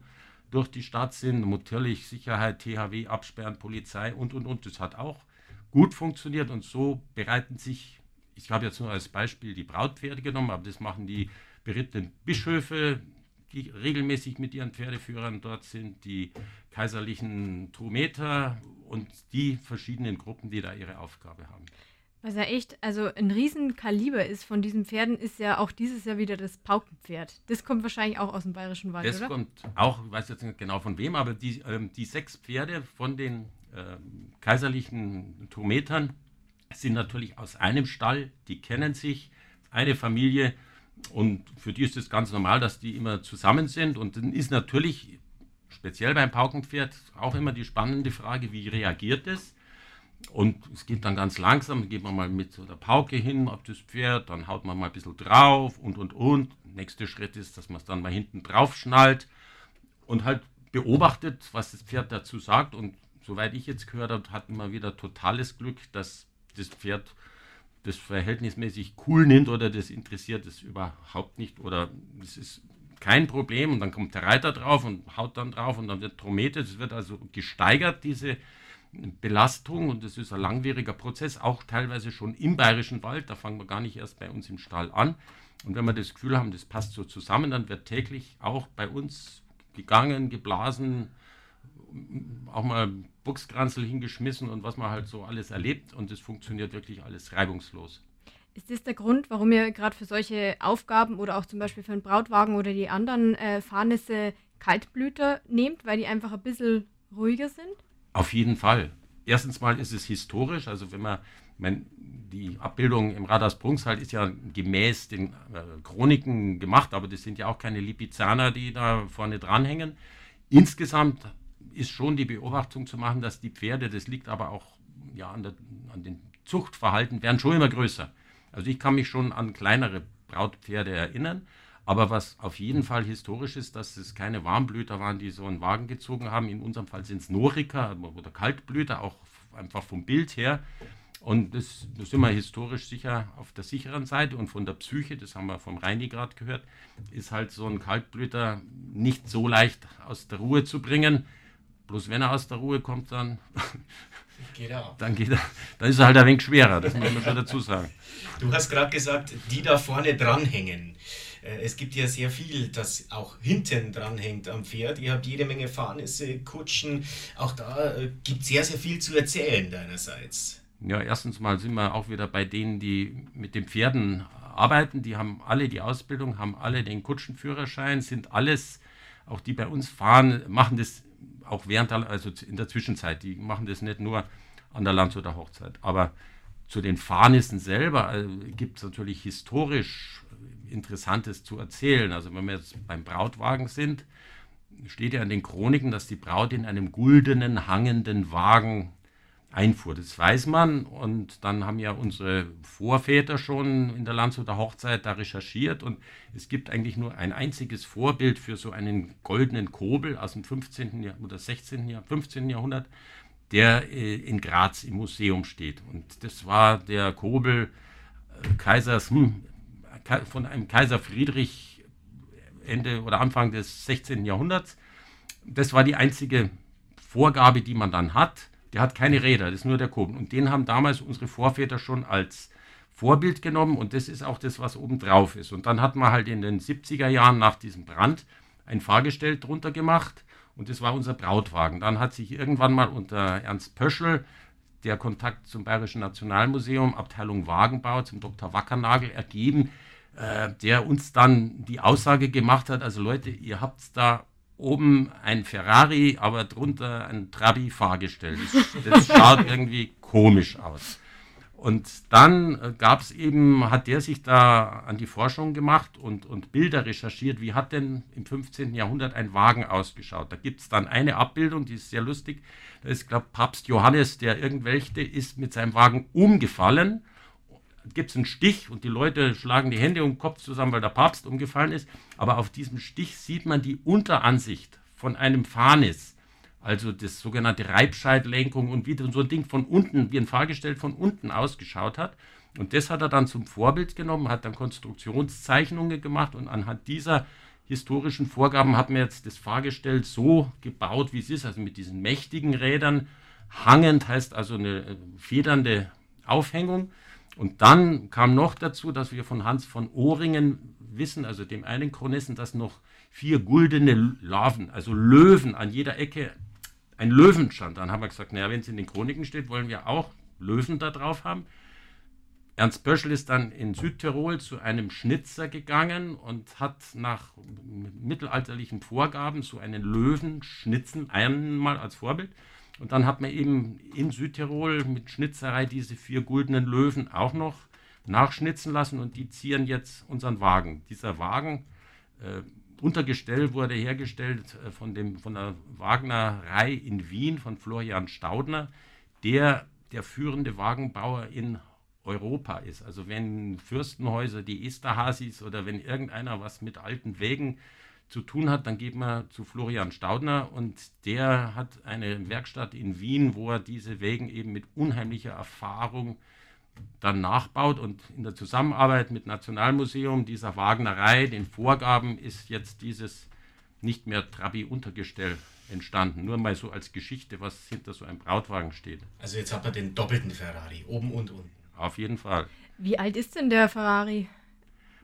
durch die Stadt sind. Natürlich Sicherheit, THW, Absperren, Polizei und, und, und. Das hat auch gut funktioniert und so bereiten sich, ich habe jetzt nur als Beispiel die Brautpferde genommen, aber das machen die berittenen Bischöfe, die regelmäßig mit ihren Pferdeführern dort sind, die kaiserlichen Trumeter und die verschiedenen Gruppen, die da ihre Aufgabe haben. Was ja echt, also ein Riesenkaliber ist von diesen Pferden, ist ja auch dieses Jahr wieder das Paukenpferd. Das kommt wahrscheinlich auch aus dem Bayerischen Wald, das oder? Das kommt auch, ich weiß jetzt nicht genau von wem, aber die, ähm, die sechs Pferde von den ähm, kaiserlichen Tometern sind natürlich aus einem Stall, die kennen sich, eine Familie und für die ist es ganz normal, dass die immer zusammen sind und dann ist natürlich speziell beim Paukenpferd auch immer die spannende Frage, wie reagiert es? Und es geht dann ganz langsam, geht man mal mit so der Pauke hin auf das Pferd, dann haut man mal ein bisschen drauf und und und. Nächster Schritt ist, dass man es dann mal hinten drauf schnallt und halt beobachtet, was das Pferd dazu sagt. Und soweit ich jetzt gehört habe, hatten wir wieder totales Glück, dass das Pferd das verhältnismäßig cool nimmt oder das interessiert es überhaupt nicht oder es ist kein Problem und dann kommt der Reiter drauf und haut dann drauf und dann wird trometet. Es wird also gesteigert, diese Belastung und das ist ein langwieriger Prozess, auch teilweise schon im Bayerischen Wald. Da fangen wir gar nicht erst bei uns im Stall an. Und wenn wir das Gefühl haben, das passt so zusammen, dann wird täglich auch bei uns gegangen, geblasen, auch mal Buchskranzel hingeschmissen und was man halt so alles erlebt. Und das funktioniert wirklich alles reibungslos. Ist das der Grund, warum ihr gerade für solche Aufgaben oder auch zum Beispiel für einen Brautwagen oder die anderen äh, Fahrnisse Kaltblüter nehmt, weil die einfach ein bisschen ruhiger sind? Auf jeden Fall. Erstens mal ist es historisch, also wenn man, mein, die Abbildung im Radars Prunksal ist ja gemäß den äh, Chroniken gemacht, aber das sind ja auch keine Lipizzaner, die da vorne dranhängen. Insgesamt ist schon die Beobachtung zu machen, dass die Pferde, das liegt aber auch ja, an, der, an den Zuchtverhalten, werden schon immer größer. Also ich kann mich schon an kleinere Brautpferde erinnern, aber was auf jeden Fall historisch ist, dass es keine Warmblüter waren, die so einen Wagen gezogen haben. In unserem Fall sind es Noriker oder Kaltblüter, auch einfach vom Bild her. Und das, das sind wir historisch sicher auf der sicheren Seite und von der Psyche, das haben wir vom Reini gerade gehört, ist halt so ein Kaltblüter nicht so leicht aus der Ruhe zu bringen. Bloß wenn er aus der Ruhe kommt, dann, geht er dann, geht er, dann ist er halt ein wenig schwerer, das muss man schon dazu sagen. Du hast gerade gesagt, die da vorne dranhängen. Äh, es gibt ja sehr viel, das auch hinten dran hängt am Pferd. Ihr habt jede Menge Fahrnisse, Kutschen. Auch da äh, gibt es sehr, sehr viel zu erzählen deinerseits. Ja, erstens mal sind wir auch wieder bei denen, die mit den Pferden arbeiten. Die haben alle die Ausbildung, haben alle den Kutschenführerschein, sind alles, auch die bei uns fahren, machen das auch während, der, also in der Zwischenzeit. Die machen das nicht nur an der Lands- oder Hochzeit. Aber zu den Fahrnissen selber äh, gibt es natürlich historisch Interessantes zu erzählen. Also wenn wir jetzt beim Brautwagen sind, steht ja in den Chroniken, dass die Braut in einem guldenen, hangenden Wagen einfuhr. Das weiß man und dann haben ja unsere Vorväter schon in der Landshuter Hochzeit da recherchiert und es gibt eigentlich nur ein einziges Vorbild für so einen goldenen Kobel aus dem 15. Jahr oder 16. Jahr, 15. Jahrhundert, der äh, in Graz im Museum steht. Und das war der Kobel äh, Kaisers, hm, von einem Kaiser Friedrich Ende oder Anfang des 16. Jahrhunderts. Das war die einzige Vorgabe, die man dann hat. Der hat keine Räder, das ist nur der Kobel. Und den haben damals unsere Vorväter schon als Vorbild genommen und das ist auch das, was oben drauf ist. Und dann hat man halt in den 70er Jahren nach diesem Brand ein Fahrgestell drunter gemacht Und das war unser Brautwagen. Dann hat sich irgendwann mal unter Ernst Pöschel der Kontakt zum Bayerischen Nationalmuseum, Abteilung Wagenbau, zum Dr. Wackernagel ergeben, äh, der uns dann die Aussage gemacht hat, also Leute, ihr habt da oben ein Ferrari, aber drunter ein Trabi-Fahrgestell. Das, das schaut irgendwie komisch aus. Und dann äh, gab es eben, hat der sich da an die Forschung gemacht und, und Bilder recherchiert, wie hat denn im 15. Jahrhundert ein Wagen ausgeschaut. Da gibt es dann eine Abbildung, die ist sehr lustig. Da ist, glaube Papst Johannes, der irgendwelche ist mit seinem Wagen umgefallen. Gibt es einen Stich und die Leute schlagen die Hände um den Kopf zusammen, weil der Papst umgefallen ist. Aber auf diesem Stich sieht man die Unteransicht von einem Fahrnis also das sogenannte Reibscheidlenkung und wie so ein Ding von unten, wie ein Fahrgestell von unten ausgeschaut hat. Und das hat er dann zum Vorbild genommen, hat dann Konstruktionszeichnungen gemacht und anhand dieser historischen Vorgaben hat man jetzt das Fahrgestell so gebaut, wie es ist, also mit diesen mächtigen Rädern. Hangend heißt also eine äh, federnde Aufhängung. Und dann kam noch dazu, dass wir von Hans von Ohringen wissen, also dem einen Chronisten, dass noch vier guldene Larven, also Löwen an jeder Ecke ein Löwen stand. Dann haben wir gesagt, naja, wenn es in den Chroniken steht, wollen wir auch Löwen da drauf haben. Ernst Böschel ist dann in Südtirol zu einem Schnitzer gegangen und hat nach mittelalterlichen Vorgaben so einen Löwen schnitzen, einmal als Vorbild. Und dann hat man eben in Südtirol mit Schnitzerei diese vier goldenen Löwen auch noch nachschnitzen lassen und die zieren jetzt unseren Wagen. Dieser Wagen äh, Untergestell wurde hergestellt äh, von, dem, von der Wagnerei in Wien von Florian Staudner, der der führende Wagenbauer in Europa ist. Also wenn Fürstenhäuser, die Esterhazys oder wenn irgendeiner was mit alten Wägen zu tun hat, dann geht man zu Florian Staudner und der hat eine Werkstatt in Wien, wo er diese Wägen eben mit unheimlicher Erfahrung dann nachbaut und in der Zusammenarbeit mit Nationalmuseum, dieser Wagnerei, den Vorgaben ist jetzt dieses nicht mehr Trabi-Untergestell entstanden. Nur mal so als Geschichte, was hinter so einem Brautwagen steht. Also jetzt hat man den doppelten Ferrari, oben und unten. Auf jeden Fall. Wie alt ist denn der Ferrari?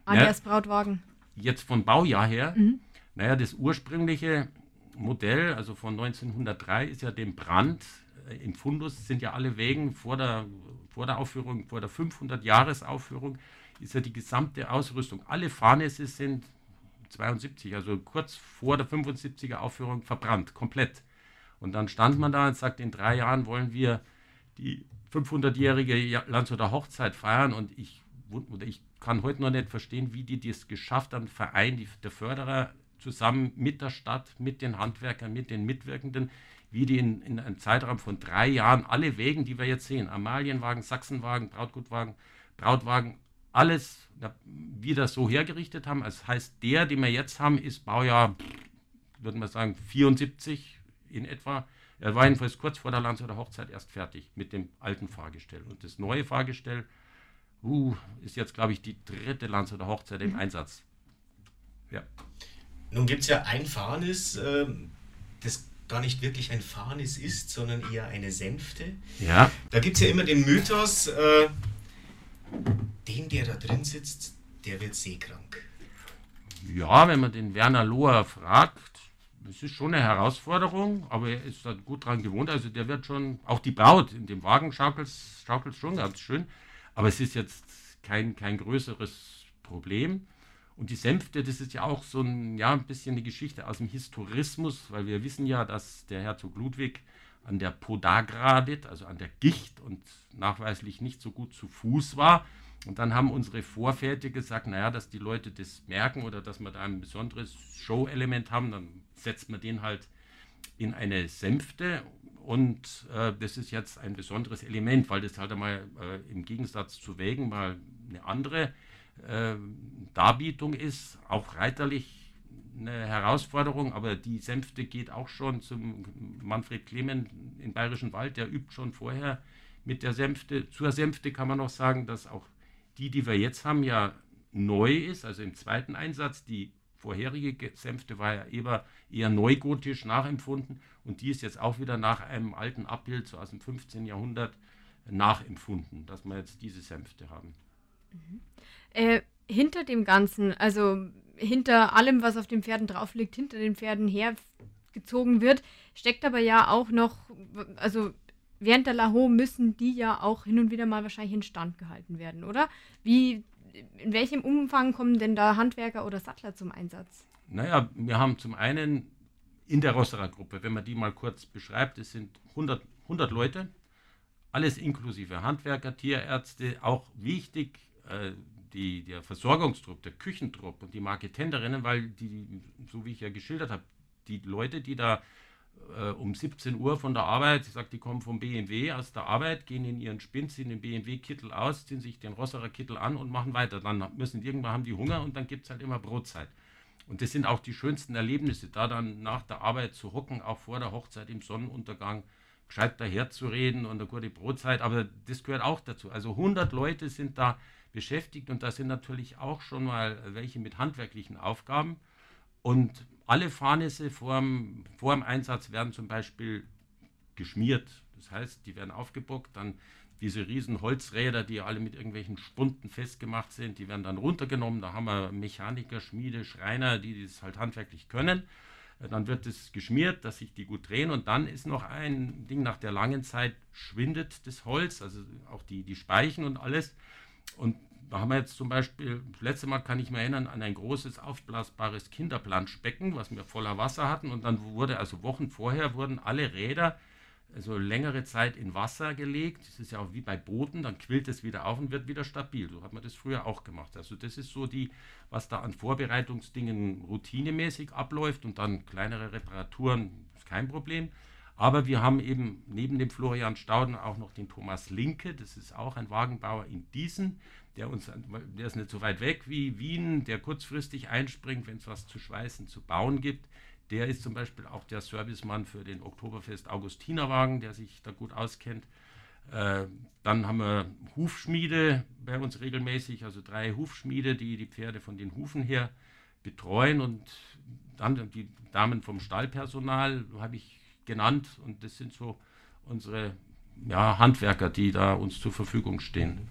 Alias ja, Brautwagen. Jetzt von Baujahr her. Mhm. Naja, das ursprüngliche Modell, also von 1903, ist ja dem Brand äh, im Fundus sind ja alle Wägen vor der, vor der Aufführung, vor der 500-Jahres-Aufführung, ist ja die gesamte Ausrüstung. Alle Fahrnässe sind 72, also kurz vor der 75er Aufführung verbrannt, komplett. Und dann stand man da und sagte, in drei Jahren wollen wir die 500-jährige Landshuter Hochzeit feiern und ich, ich kann heute noch nicht verstehen, wie die das geschafft haben, Verein, die, der Förderer zusammen mit der Stadt, mit den Handwerkern, mit den Mitwirkenden, wie die in, in einem Zeitraum von drei Jahren alle Wegen, die wir jetzt sehen, Amalienwagen, Sachsenwagen, Brautgutwagen, Brautwagen, alles wieder so hergerichtet haben. Das heißt, der, den wir jetzt haben, ist Baujahr, würde man sagen, 74 in etwa. Er war jedenfalls kurz vor der Landshuter Hochzeit erst fertig mit dem alten Fahrgestell. Und das neue Fahrgestell uh, ist jetzt, glaube ich, die dritte Landshuter Hochzeit im mhm. Einsatz. Ja. Nun gibt es ja ein Fahrnis, äh, das gar nicht wirklich ein Fanis ist, sondern eher eine Sänfte. Ja. Da gibt es ja immer den Mythos, äh, den, der da drin sitzt, der wird seekrank. Ja, wenn man den Werner Lohr fragt, das ist schon eine Herausforderung, aber er ist da gut dran gewohnt. Also der wird schon, auch die Braut in dem Wagen schaukelt schon ganz schön, aber es ist jetzt kein, kein größeres Problem. Und die Sänfte, das ist ja auch so ein, ja, ein bisschen eine Geschichte aus dem Historismus, weil wir wissen ja, dass der Herzog Ludwig an der Podagra litt, also an der Gicht und nachweislich nicht so gut zu Fuß war. Und dann haben unsere Vorväter gesagt, naja, dass die Leute das merken oder dass wir da ein besonderes Show-Element haben, dann setzt man den halt in eine Sänfte. Und äh, das ist jetzt ein besonderes Element, weil das halt einmal äh, im Gegensatz zu Wägen mal eine andere Darbietung ist, auch reiterlich eine Herausforderung, aber die Sänfte geht auch schon zum Manfred Clement im Bayerischen Wald, der übt schon vorher mit der Sänfte. Zur Sänfte kann man noch sagen, dass auch die, die wir jetzt haben, ja neu ist, also im zweiten Einsatz. Die vorherige Sänfte war ja eher, eher neugotisch nachempfunden und die ist jetzt auch wieder nach einem alten Abbild so aus dem 15. Jahrhundert nachempfunden, dass wir jetzt diese Sänfte haben. Mhm. Äh, hinter dem Ganzen, also hinter allem, was auf den Pferden drauf liegt, hinter den Pferden her, gezogen wird, steckt aber ja auch noch, also während der Laho müssen die ja auch hin und wieder mal wahrscheinlich instand gehalten werden, oder? Wie, in welchem Umfang kommen denn da Handwerker oder Sattler zum Einsatz? Naja, wir haben zum einen in der Rosserer Gruppe, wenn man die mal kurz beschreibt, es sind 100, 100 Leute, alles inklusive Handwerker, Tierärzte, auch wichtig, äh, die, der Versorgungstrupp, der Küchentrupp und die Marketenderinnen, weil die, so wie ich ja geschildert habe, die Leute, die da äh, um 17 Uhr von der Arbeit, ich sage, die kommen vom BMW aus der Arbeit, gehen in ihren Spind, ziehen den BMW-Kittel aus, ziehen sich den Rosserer Kittel an und machen weiter. Dann müssen irgendwann haben die Hunger und dann gibt es halt immer Brotzeit. Und das sind auch die schönsten Erlebnisse, da dann nach der Arbeit zu hocken, auch vor der Hochzeit im Sonnenuntergang, gescheit daher zu reden und eine gute Brotzeit. Aber das gehört auch dazu. Also 100 Leute sind da beschäftigt und da sind natürlich auch schon mal welche mit handwerklichen Aufgaben. Und alle Fahrnisse vor dem, Einsatz werden zum Beispiel geschmiert. Das heißt, die werden aufgebockt, dann diese riesen Holzräder, die alle mit irgendwelchen Spunden festgemacht sind, die werden dann runtergenommen. Da haben wir Mechaniker, Schmiede, Schreiner, die das halt handwerklich können. Äh, dann wird es geschmiert, dass sich die gut drehen. Und dann ist noch ein Ding, nach der langen Zeit schwindet das Holz, also auch die, die Speichen und alles. Und da haben wir jetzt zum Beispiel, das letzte Mal kann ich mich erinnern, an ein großes aufblasbares Kinderplanschbecken, was wir voller Wasser hatten. Und dann wurde, also Wochen vorher, wurden alle Räder also längere Zeit in Wasser gelegt. Das ist ja auch wie bei Booten, dann quillt es wieder auf und wird wieder stabil. So hat man das früher auch gemacht. Also das ist so die, was da an Vorbereitungsdingen routinemäßig abläuft und dann kleinere Reparaturen ist kein Problem. Aber wir haben eben neben dem Florian Stauden auch noch den Thomas Linke, das ist auch ein Wagenbauer in Diesen, der uns, der ist nicht so weit weg wie Wien, der kurzfristig einspringt, wenn es was zu schweißen, zu bauen gibt. Der ist zum Beispiel auch der Servicemann für den Oktoberfest Augustinerwagen, der sich da gut auskennt. Äh, dann haben wir Hufschmiede bei uns regelmäßig, also drei Hufschmiede, die die Pferde von den Hufen her betreuen. Und dann die Damen vom Stallpersonal habe ich genannt. Und das sind so unsere ja, Handwerker, die da uns zur Verfügung stehen.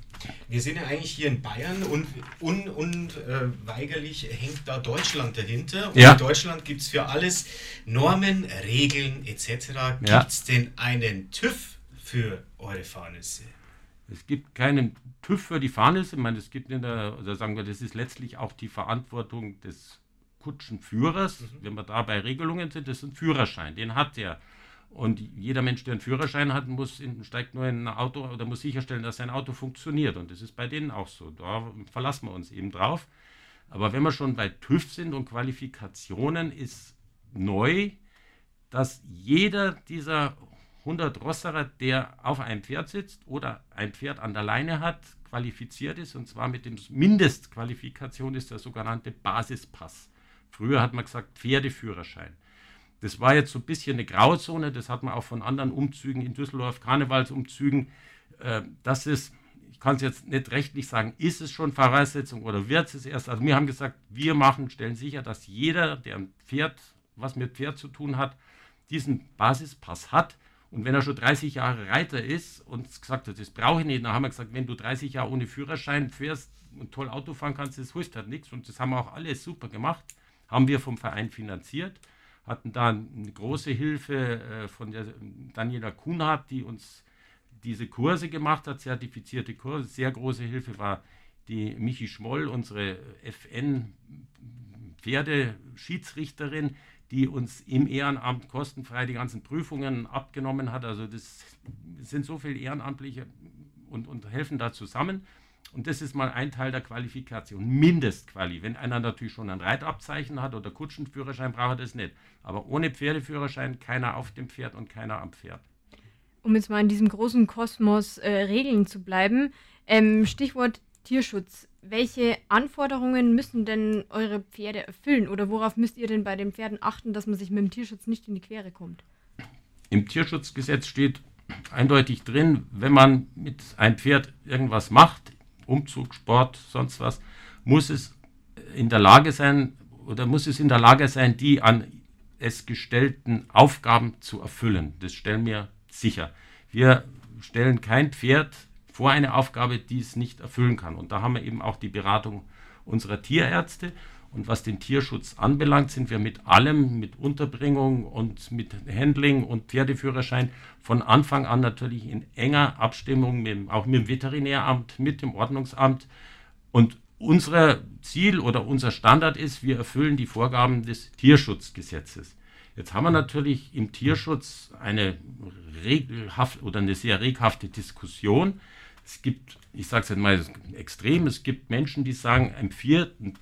Wir sind ja eigentlich hier in Bayern und unweigerlich äh, hängt da Deutschland dahinter. Und ja. in Deutschland gibt es für alles Normen, Regeln etc. Gibt es ja. denn einen TÜV für eure Fahrnisse? Es gibt keinen TÜV für die Fahrnisse. Ich meine, es gibt in der, oder sagen wir, das ist letztlich auch die Verantwortung des Kutschenführers. Mhm. Wenn wir da bei Regelungen sind, das ist ein Führerschein, den hat der. Und jeder Mensch, der einen Führerschein hat, muss in, steigt nur in ein Auto oder muss sicherstellen, dass sein Auto funktioniert. Und das ist bei denen auch so. Da verlassen wir uns eben drauf. Aber wenn wir schon bei TÜV sind und Qualifikationen, ist neu, dass jeder dieser 100 Rosserer, der auf einem Pferd sitzt oder ein Pferd an der Leine hat, qualifiziert ist. Und zwar mit dem Mindestqualifikation ist der sogenannte Basispass. Früher hat man gesagt Pferdeführerschein. Das war jetzt so ein bisschen eine Grauzone, das hat man auch von anderen Umzügen in Düsseldorf, Karnevalsumzügen. Äh, das ist, ich kann es jetzt nicht rechtlich sagen, ist es schon Voraussetzung oder wird es erst? Also wir haben gesagt, wir machen, stellen sicher, dass jeder, der ein Pferd, was mit Pferd zu tun hat, diesen Basispass hat. Und wenn er schon 30 Jahre Reiter ist und gesagt hat, das brauche ich nicht, dann haben wir gesagt, wenn du 30 Jahre ohne Führerschein fährst und toll Auto fahren kannst, das hilft halt nichts. Und das haben wir auch alles super gemacht, haben wir vom Verein finanziert hatten da eine große Hilfe äh, von der Daniela Kuhnhardt, die uns diese Kurse gemacht hat, zertifizierte Kurse. Sehr große Hilfe war die Michi Schmoll, unsere FN-Pferdeschiedsrichterin, die uns im Ehrenamt kostenfrei die ganzen Prüfungen abgenommen hat. Also das sind so viele Ehrenamtliche und, und helfen da zusammen. Und das ist mal ein Teil der Qualifikation. Mindestquali. Wenn einer natürlich schon ein Reitabzeichen hat oder Kutschenführerschein, braucht er das nicht. Aber ohne Pferdeführerschein keiner auf dem Pferd und keiner am Pferd. Um jetzt mal in diesem großen Kosmos äh, Regeln zu bleiben, ähm, Stichwort Tierschutz. Welche Anforderungen müssen denn eure Pferde erfüllen oder worauf müsst ihr denn bei den Pferden achten, dass man sich mit dem Tierschutz nicht in die Quere kommt? Im Tierschutzgesetz steht eindeutig drin, wenn man mit einem Pferd irgendwas macht, Umzug, Sport, sonst was, muss es in der Lage sein oder muss es in der Lage sein, die an es gestellten Aufgaben zu erfüllen. Das stellen wir sicher. Wir stellen kein Pferd vor eine Aufgabe, die es nicht erfüllen kann. Und da haben wir eben auch die Beratung unserer Tierärzte. Und was den Tierschutz anbelangt, sind wir mit allem, mit Unterbringung und mit Handling und Pferdeführerschein von Anfang an natürlich in enger Abstimmung mit, auch mit dem Veterinäramt, mit dem Ordnungsamt. Und unser Ziel oder unser Standard ist, wir erfüllen die Vorgaben des Tierschutzgesetzes. Jetzt haben wir natürlich im Tierschutz eine regelhaft oder eine sehr reghafte Diskussion. Es gibt, ich sage es jetzt mal extrem, es gibt Menschen, die sagen, ein Pferd, ein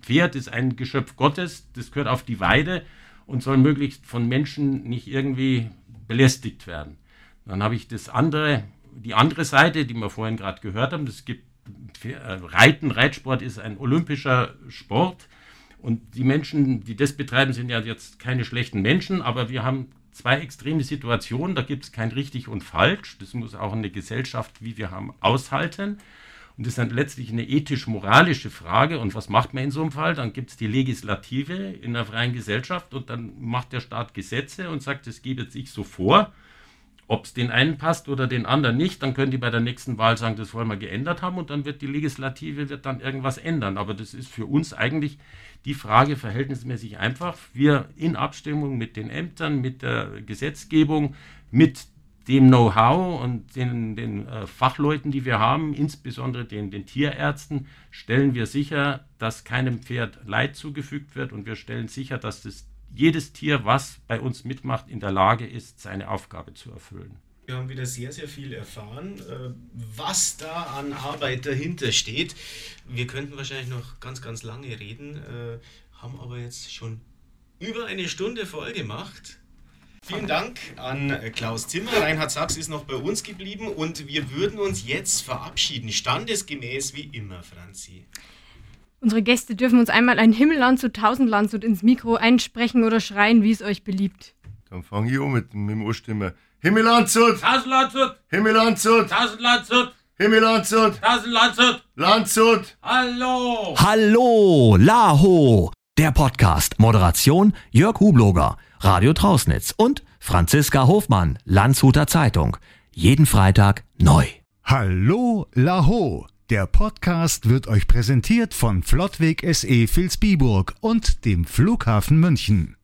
Pferd ist ein Geschöpf Gottes, das gehört auf die Weide und soll möglichst von Menschen nicht irgendwie belästigt werden. Dann habe ich das andere, die andere Seite, die wir vorhin gerade gehört haben. Es gibt äh, Reiten, Reitsport ist ein olympischer Sport. Und die Menschen, die das betreiben, sind ja jetzt keine schlechten Menschen, aber wir haben zwei extreme Situationen. Da gibt es kein richtig und falsch. Das muss auch eine Gesellschaft, wie wir haben, aushalten. Und das ist dann letztlich eine ethisch-moralische Frage. Und was macht man in so einem Fall? Dann gibt es die Legislative in einer freien Gesellschaft und dann macht der Staat Gesetze und sagt, es gebe sich so vor. Ob es den einen passt oder den anderen nicht, dann können die bei der nächsten Wahl sagen, das wollen wir geändert haben und dann wird die Legislative wird dann irgendwas ändern. Aber das ist für uns eigentlich die Frage verhältnismäßig einfach. Wir in Abstimmung mit den Ämtern, mit der Gesetzgebung, mit dem Know-how und den, den äh, Fachleuten, die wir haben, insbesondere den, den Tierärzten, stellen wir sicher, dass keinem Pferd Leid zugefügt wird und wir stellen sicher, dass das, jedes Tier, was bei uns mitmacht, in der Lage ist, seine Aufgabe zu erfüllen. Wir haben wieder sehr, sehr viel erfahren, äh, was da an Arbeit dahinter steht. Wir könnten wahrscheinlich noch ganz, ganz lange reden, äh, haben aber jetzt schon über eine Stunde voll gemacht. Vielen Dank an Klaus Zimmer. Reinhard Sachs ist noch bei uns geblieben und wir würden uns jetzt verabschieden, standesgemäß wie immer, Franzi. Unsere Gäste dürfen uns einmal ein Himmelland zu Tausendlandshut ins Mikro einsprechen oder schreien, wie es euch beliebt. Dann fange ich an mit, mit dem Ohrstimme. Himmellandshut! Tausendlandshut! Himmellandshut! Tausendlandshut! Himmellandshut! Tausendlandshut! Landshut! Hallo! Hallo, Laho, der Podcast. Moderation Jörg Hubloger. Radio Trausnitz und Franziska Hofmann, Landshuter Zeitung. Jeden Freitag neu. Hallo Laho. Der Podcast wird euch präsentiert von Flottweg SE Vilsbiburg und dem Flughafen München.